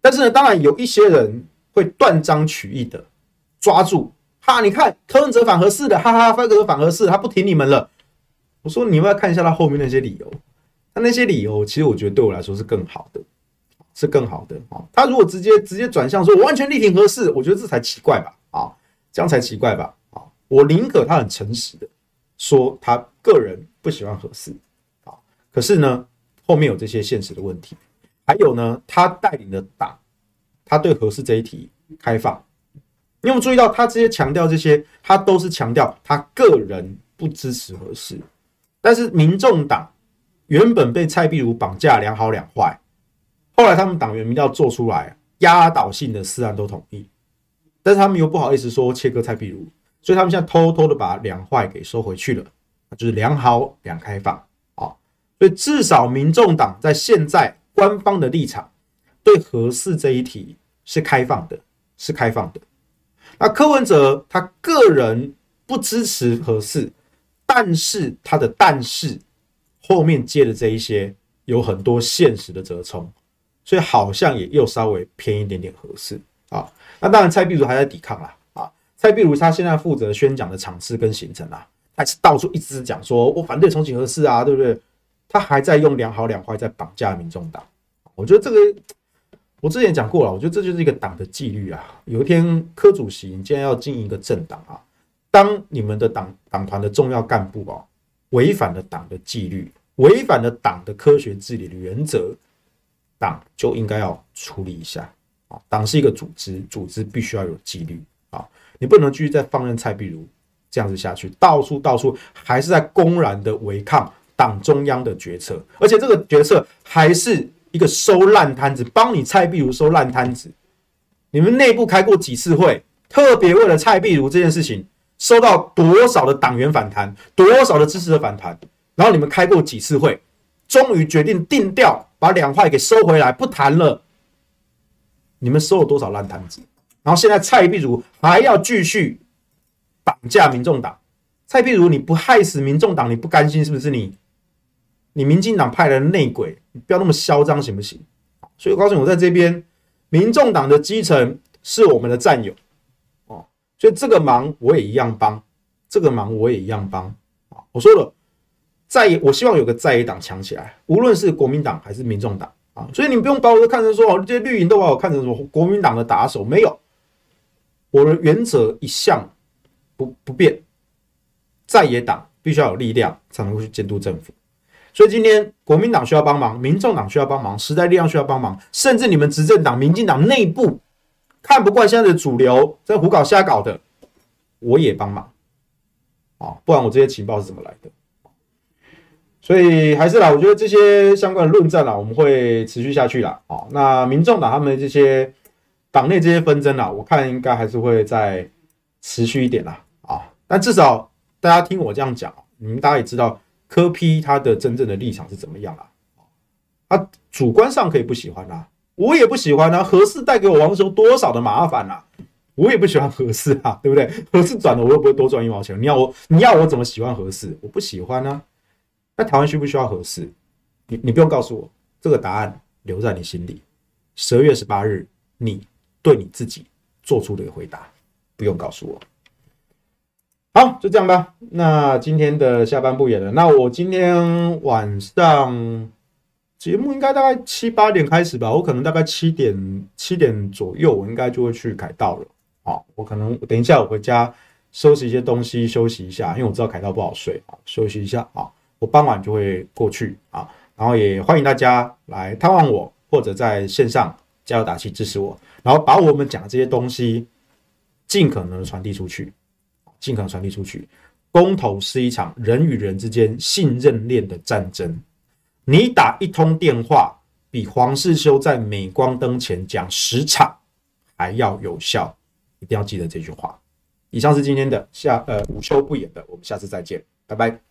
但是呢，当然有一些人会断章取义的抓住哈，你看柯文哲反合适的，哈哈，柯文哲反合适，他不挺你们了。我说你们要看一下他后面那些理由，他那些理由其实我觉得对我来说是更好的，是更好的啊。他如果直接直接转向说我完全力挺合适，我觉得这才奇怪吧啊，这样才奇怪吧啊。我宁可他很诚实的说他个人不喜欢合适啊，可是呢。后面有这些现实的问题，还有呢，他带领的党，他对合适这一题开放，你有没有注意到他这些强调这些，他都是强调他个人不支持核四，但是民众党原本被蔡壁如绑架两好两坏，后来他们党员民调做出来，压倒性的四案都同意，但是他们又不好意思说切割蔡壁如，所以他们现在偷偷的把两坏给收回去了，就是两好两开放啊，所以至少民众党在现在官方的立场对核四这一题是开放的，是开放的。那柯文哲他个人不支持合适，但是他的但是后面接的这一些有很多现实的折冲，所以好像也又稍微偏一点点合适啊。那当然蔡壁如还在抵抗啦啊，蔡壁如他现在负责宣讲的场次跟行程啊，还是到处一直讲说我反对重启合适啊，对不对？他还在用两好两坏在绑架民众党，我觉得这个。我之前讲过了，我觉得这就是一个党的纪律啊。有一天，柯主席，你既然要经营一个政党啊，当你们的党党团的重要干部啊，违反了党的纪律，违反了党的科学治理的原则，党就应该要处理一下啊。党是一个组织，组织必须要有纪律啊。你不能继续再放任蔡壁如这样子下去，到处到处还是在公然的违抗党中央的决策，而且这个决策还是。一个收烂摊子，帮你蔡壁如收烂摊子。你们内部开过几次会？特别为了蔡壁如这件事情，收到多少的党员反弹，多少的支持者反弹？然后你们开过几次会？终于决定定调，把两块给收回来，不谈了。你们收了多少烂摊子？然后现在蔡壁如还要继续绑架民众党。蔡壁如，你不害死民众党，你不甘心是不是你？你民进党派来的内鬼，你不要那么嚣张行不行？所以我告诉你，我在这边，民众党的基层是我们的战友哦，所以这个忙我也一样帮，这个忙我也一样帮啊。我说了，在野，我希望有个在野党强起来，无论是国民党还是民众党啊。所以你不用把我看成说哦，这些绿营都把我看成什么国民党的打手，没有，我的原则一向不不变，在野党必须要有力量才能够去监督政府。所以今天国民党需要帮忙，民众党需要帮忙，时代力量需要帮忙，甚至你们执政党民进党内部看不惯现在的主流在胡搞瞎搞的，我也帮忙啊！不然我这些情报是怎么来的？所以还是啦，我觉得这些相关的论战啊，我们会持续下去啦。啊，那民众党他们这些党内这些纷争啊，我看应该还是会再持续一点啦。啊，但至少大家听我这样讲，你们大家也知道。柯 P 他的真正的立场是怎么样啊？他主观上可以不喜欢啊，我也不喜欢啊。核四带给我王雄多少的麻烦啊？我也不喜欢核四啊，对不对？核四转了，我又不会多赚一毛钱。你要我，你要我怎么喜欢核四？我不喜欢啊。那台湾需不需要合适？你你不用告诉我，这个答案留在你心里。十二月十八日，你对你自己做出的一个回答，不用告诉我。好，就这样吧。那今天的下班不远了。那我今天晚上节目应该大概七八点开始吧。我可能大概七点七点左右，我应该就会去凯道了。好，我可能等一下我回家收拾一些东西，休息一下，因为我知道凯道不好睡啊，休息一下啊。我傍晚就会过去啊，然后也欢迎大家来探望我，或者在线上加油打气支持我，然后把我们讲的这些东西尽可能传递出去。尽可能传递出去。公投是一场人与人之间信任链的战争。你打一通电话，比黄世修在镁光灯前讲十场还要有效。一定要记得这句话。以上是今天的下呃午休不演的，我们下次再见，拜拜。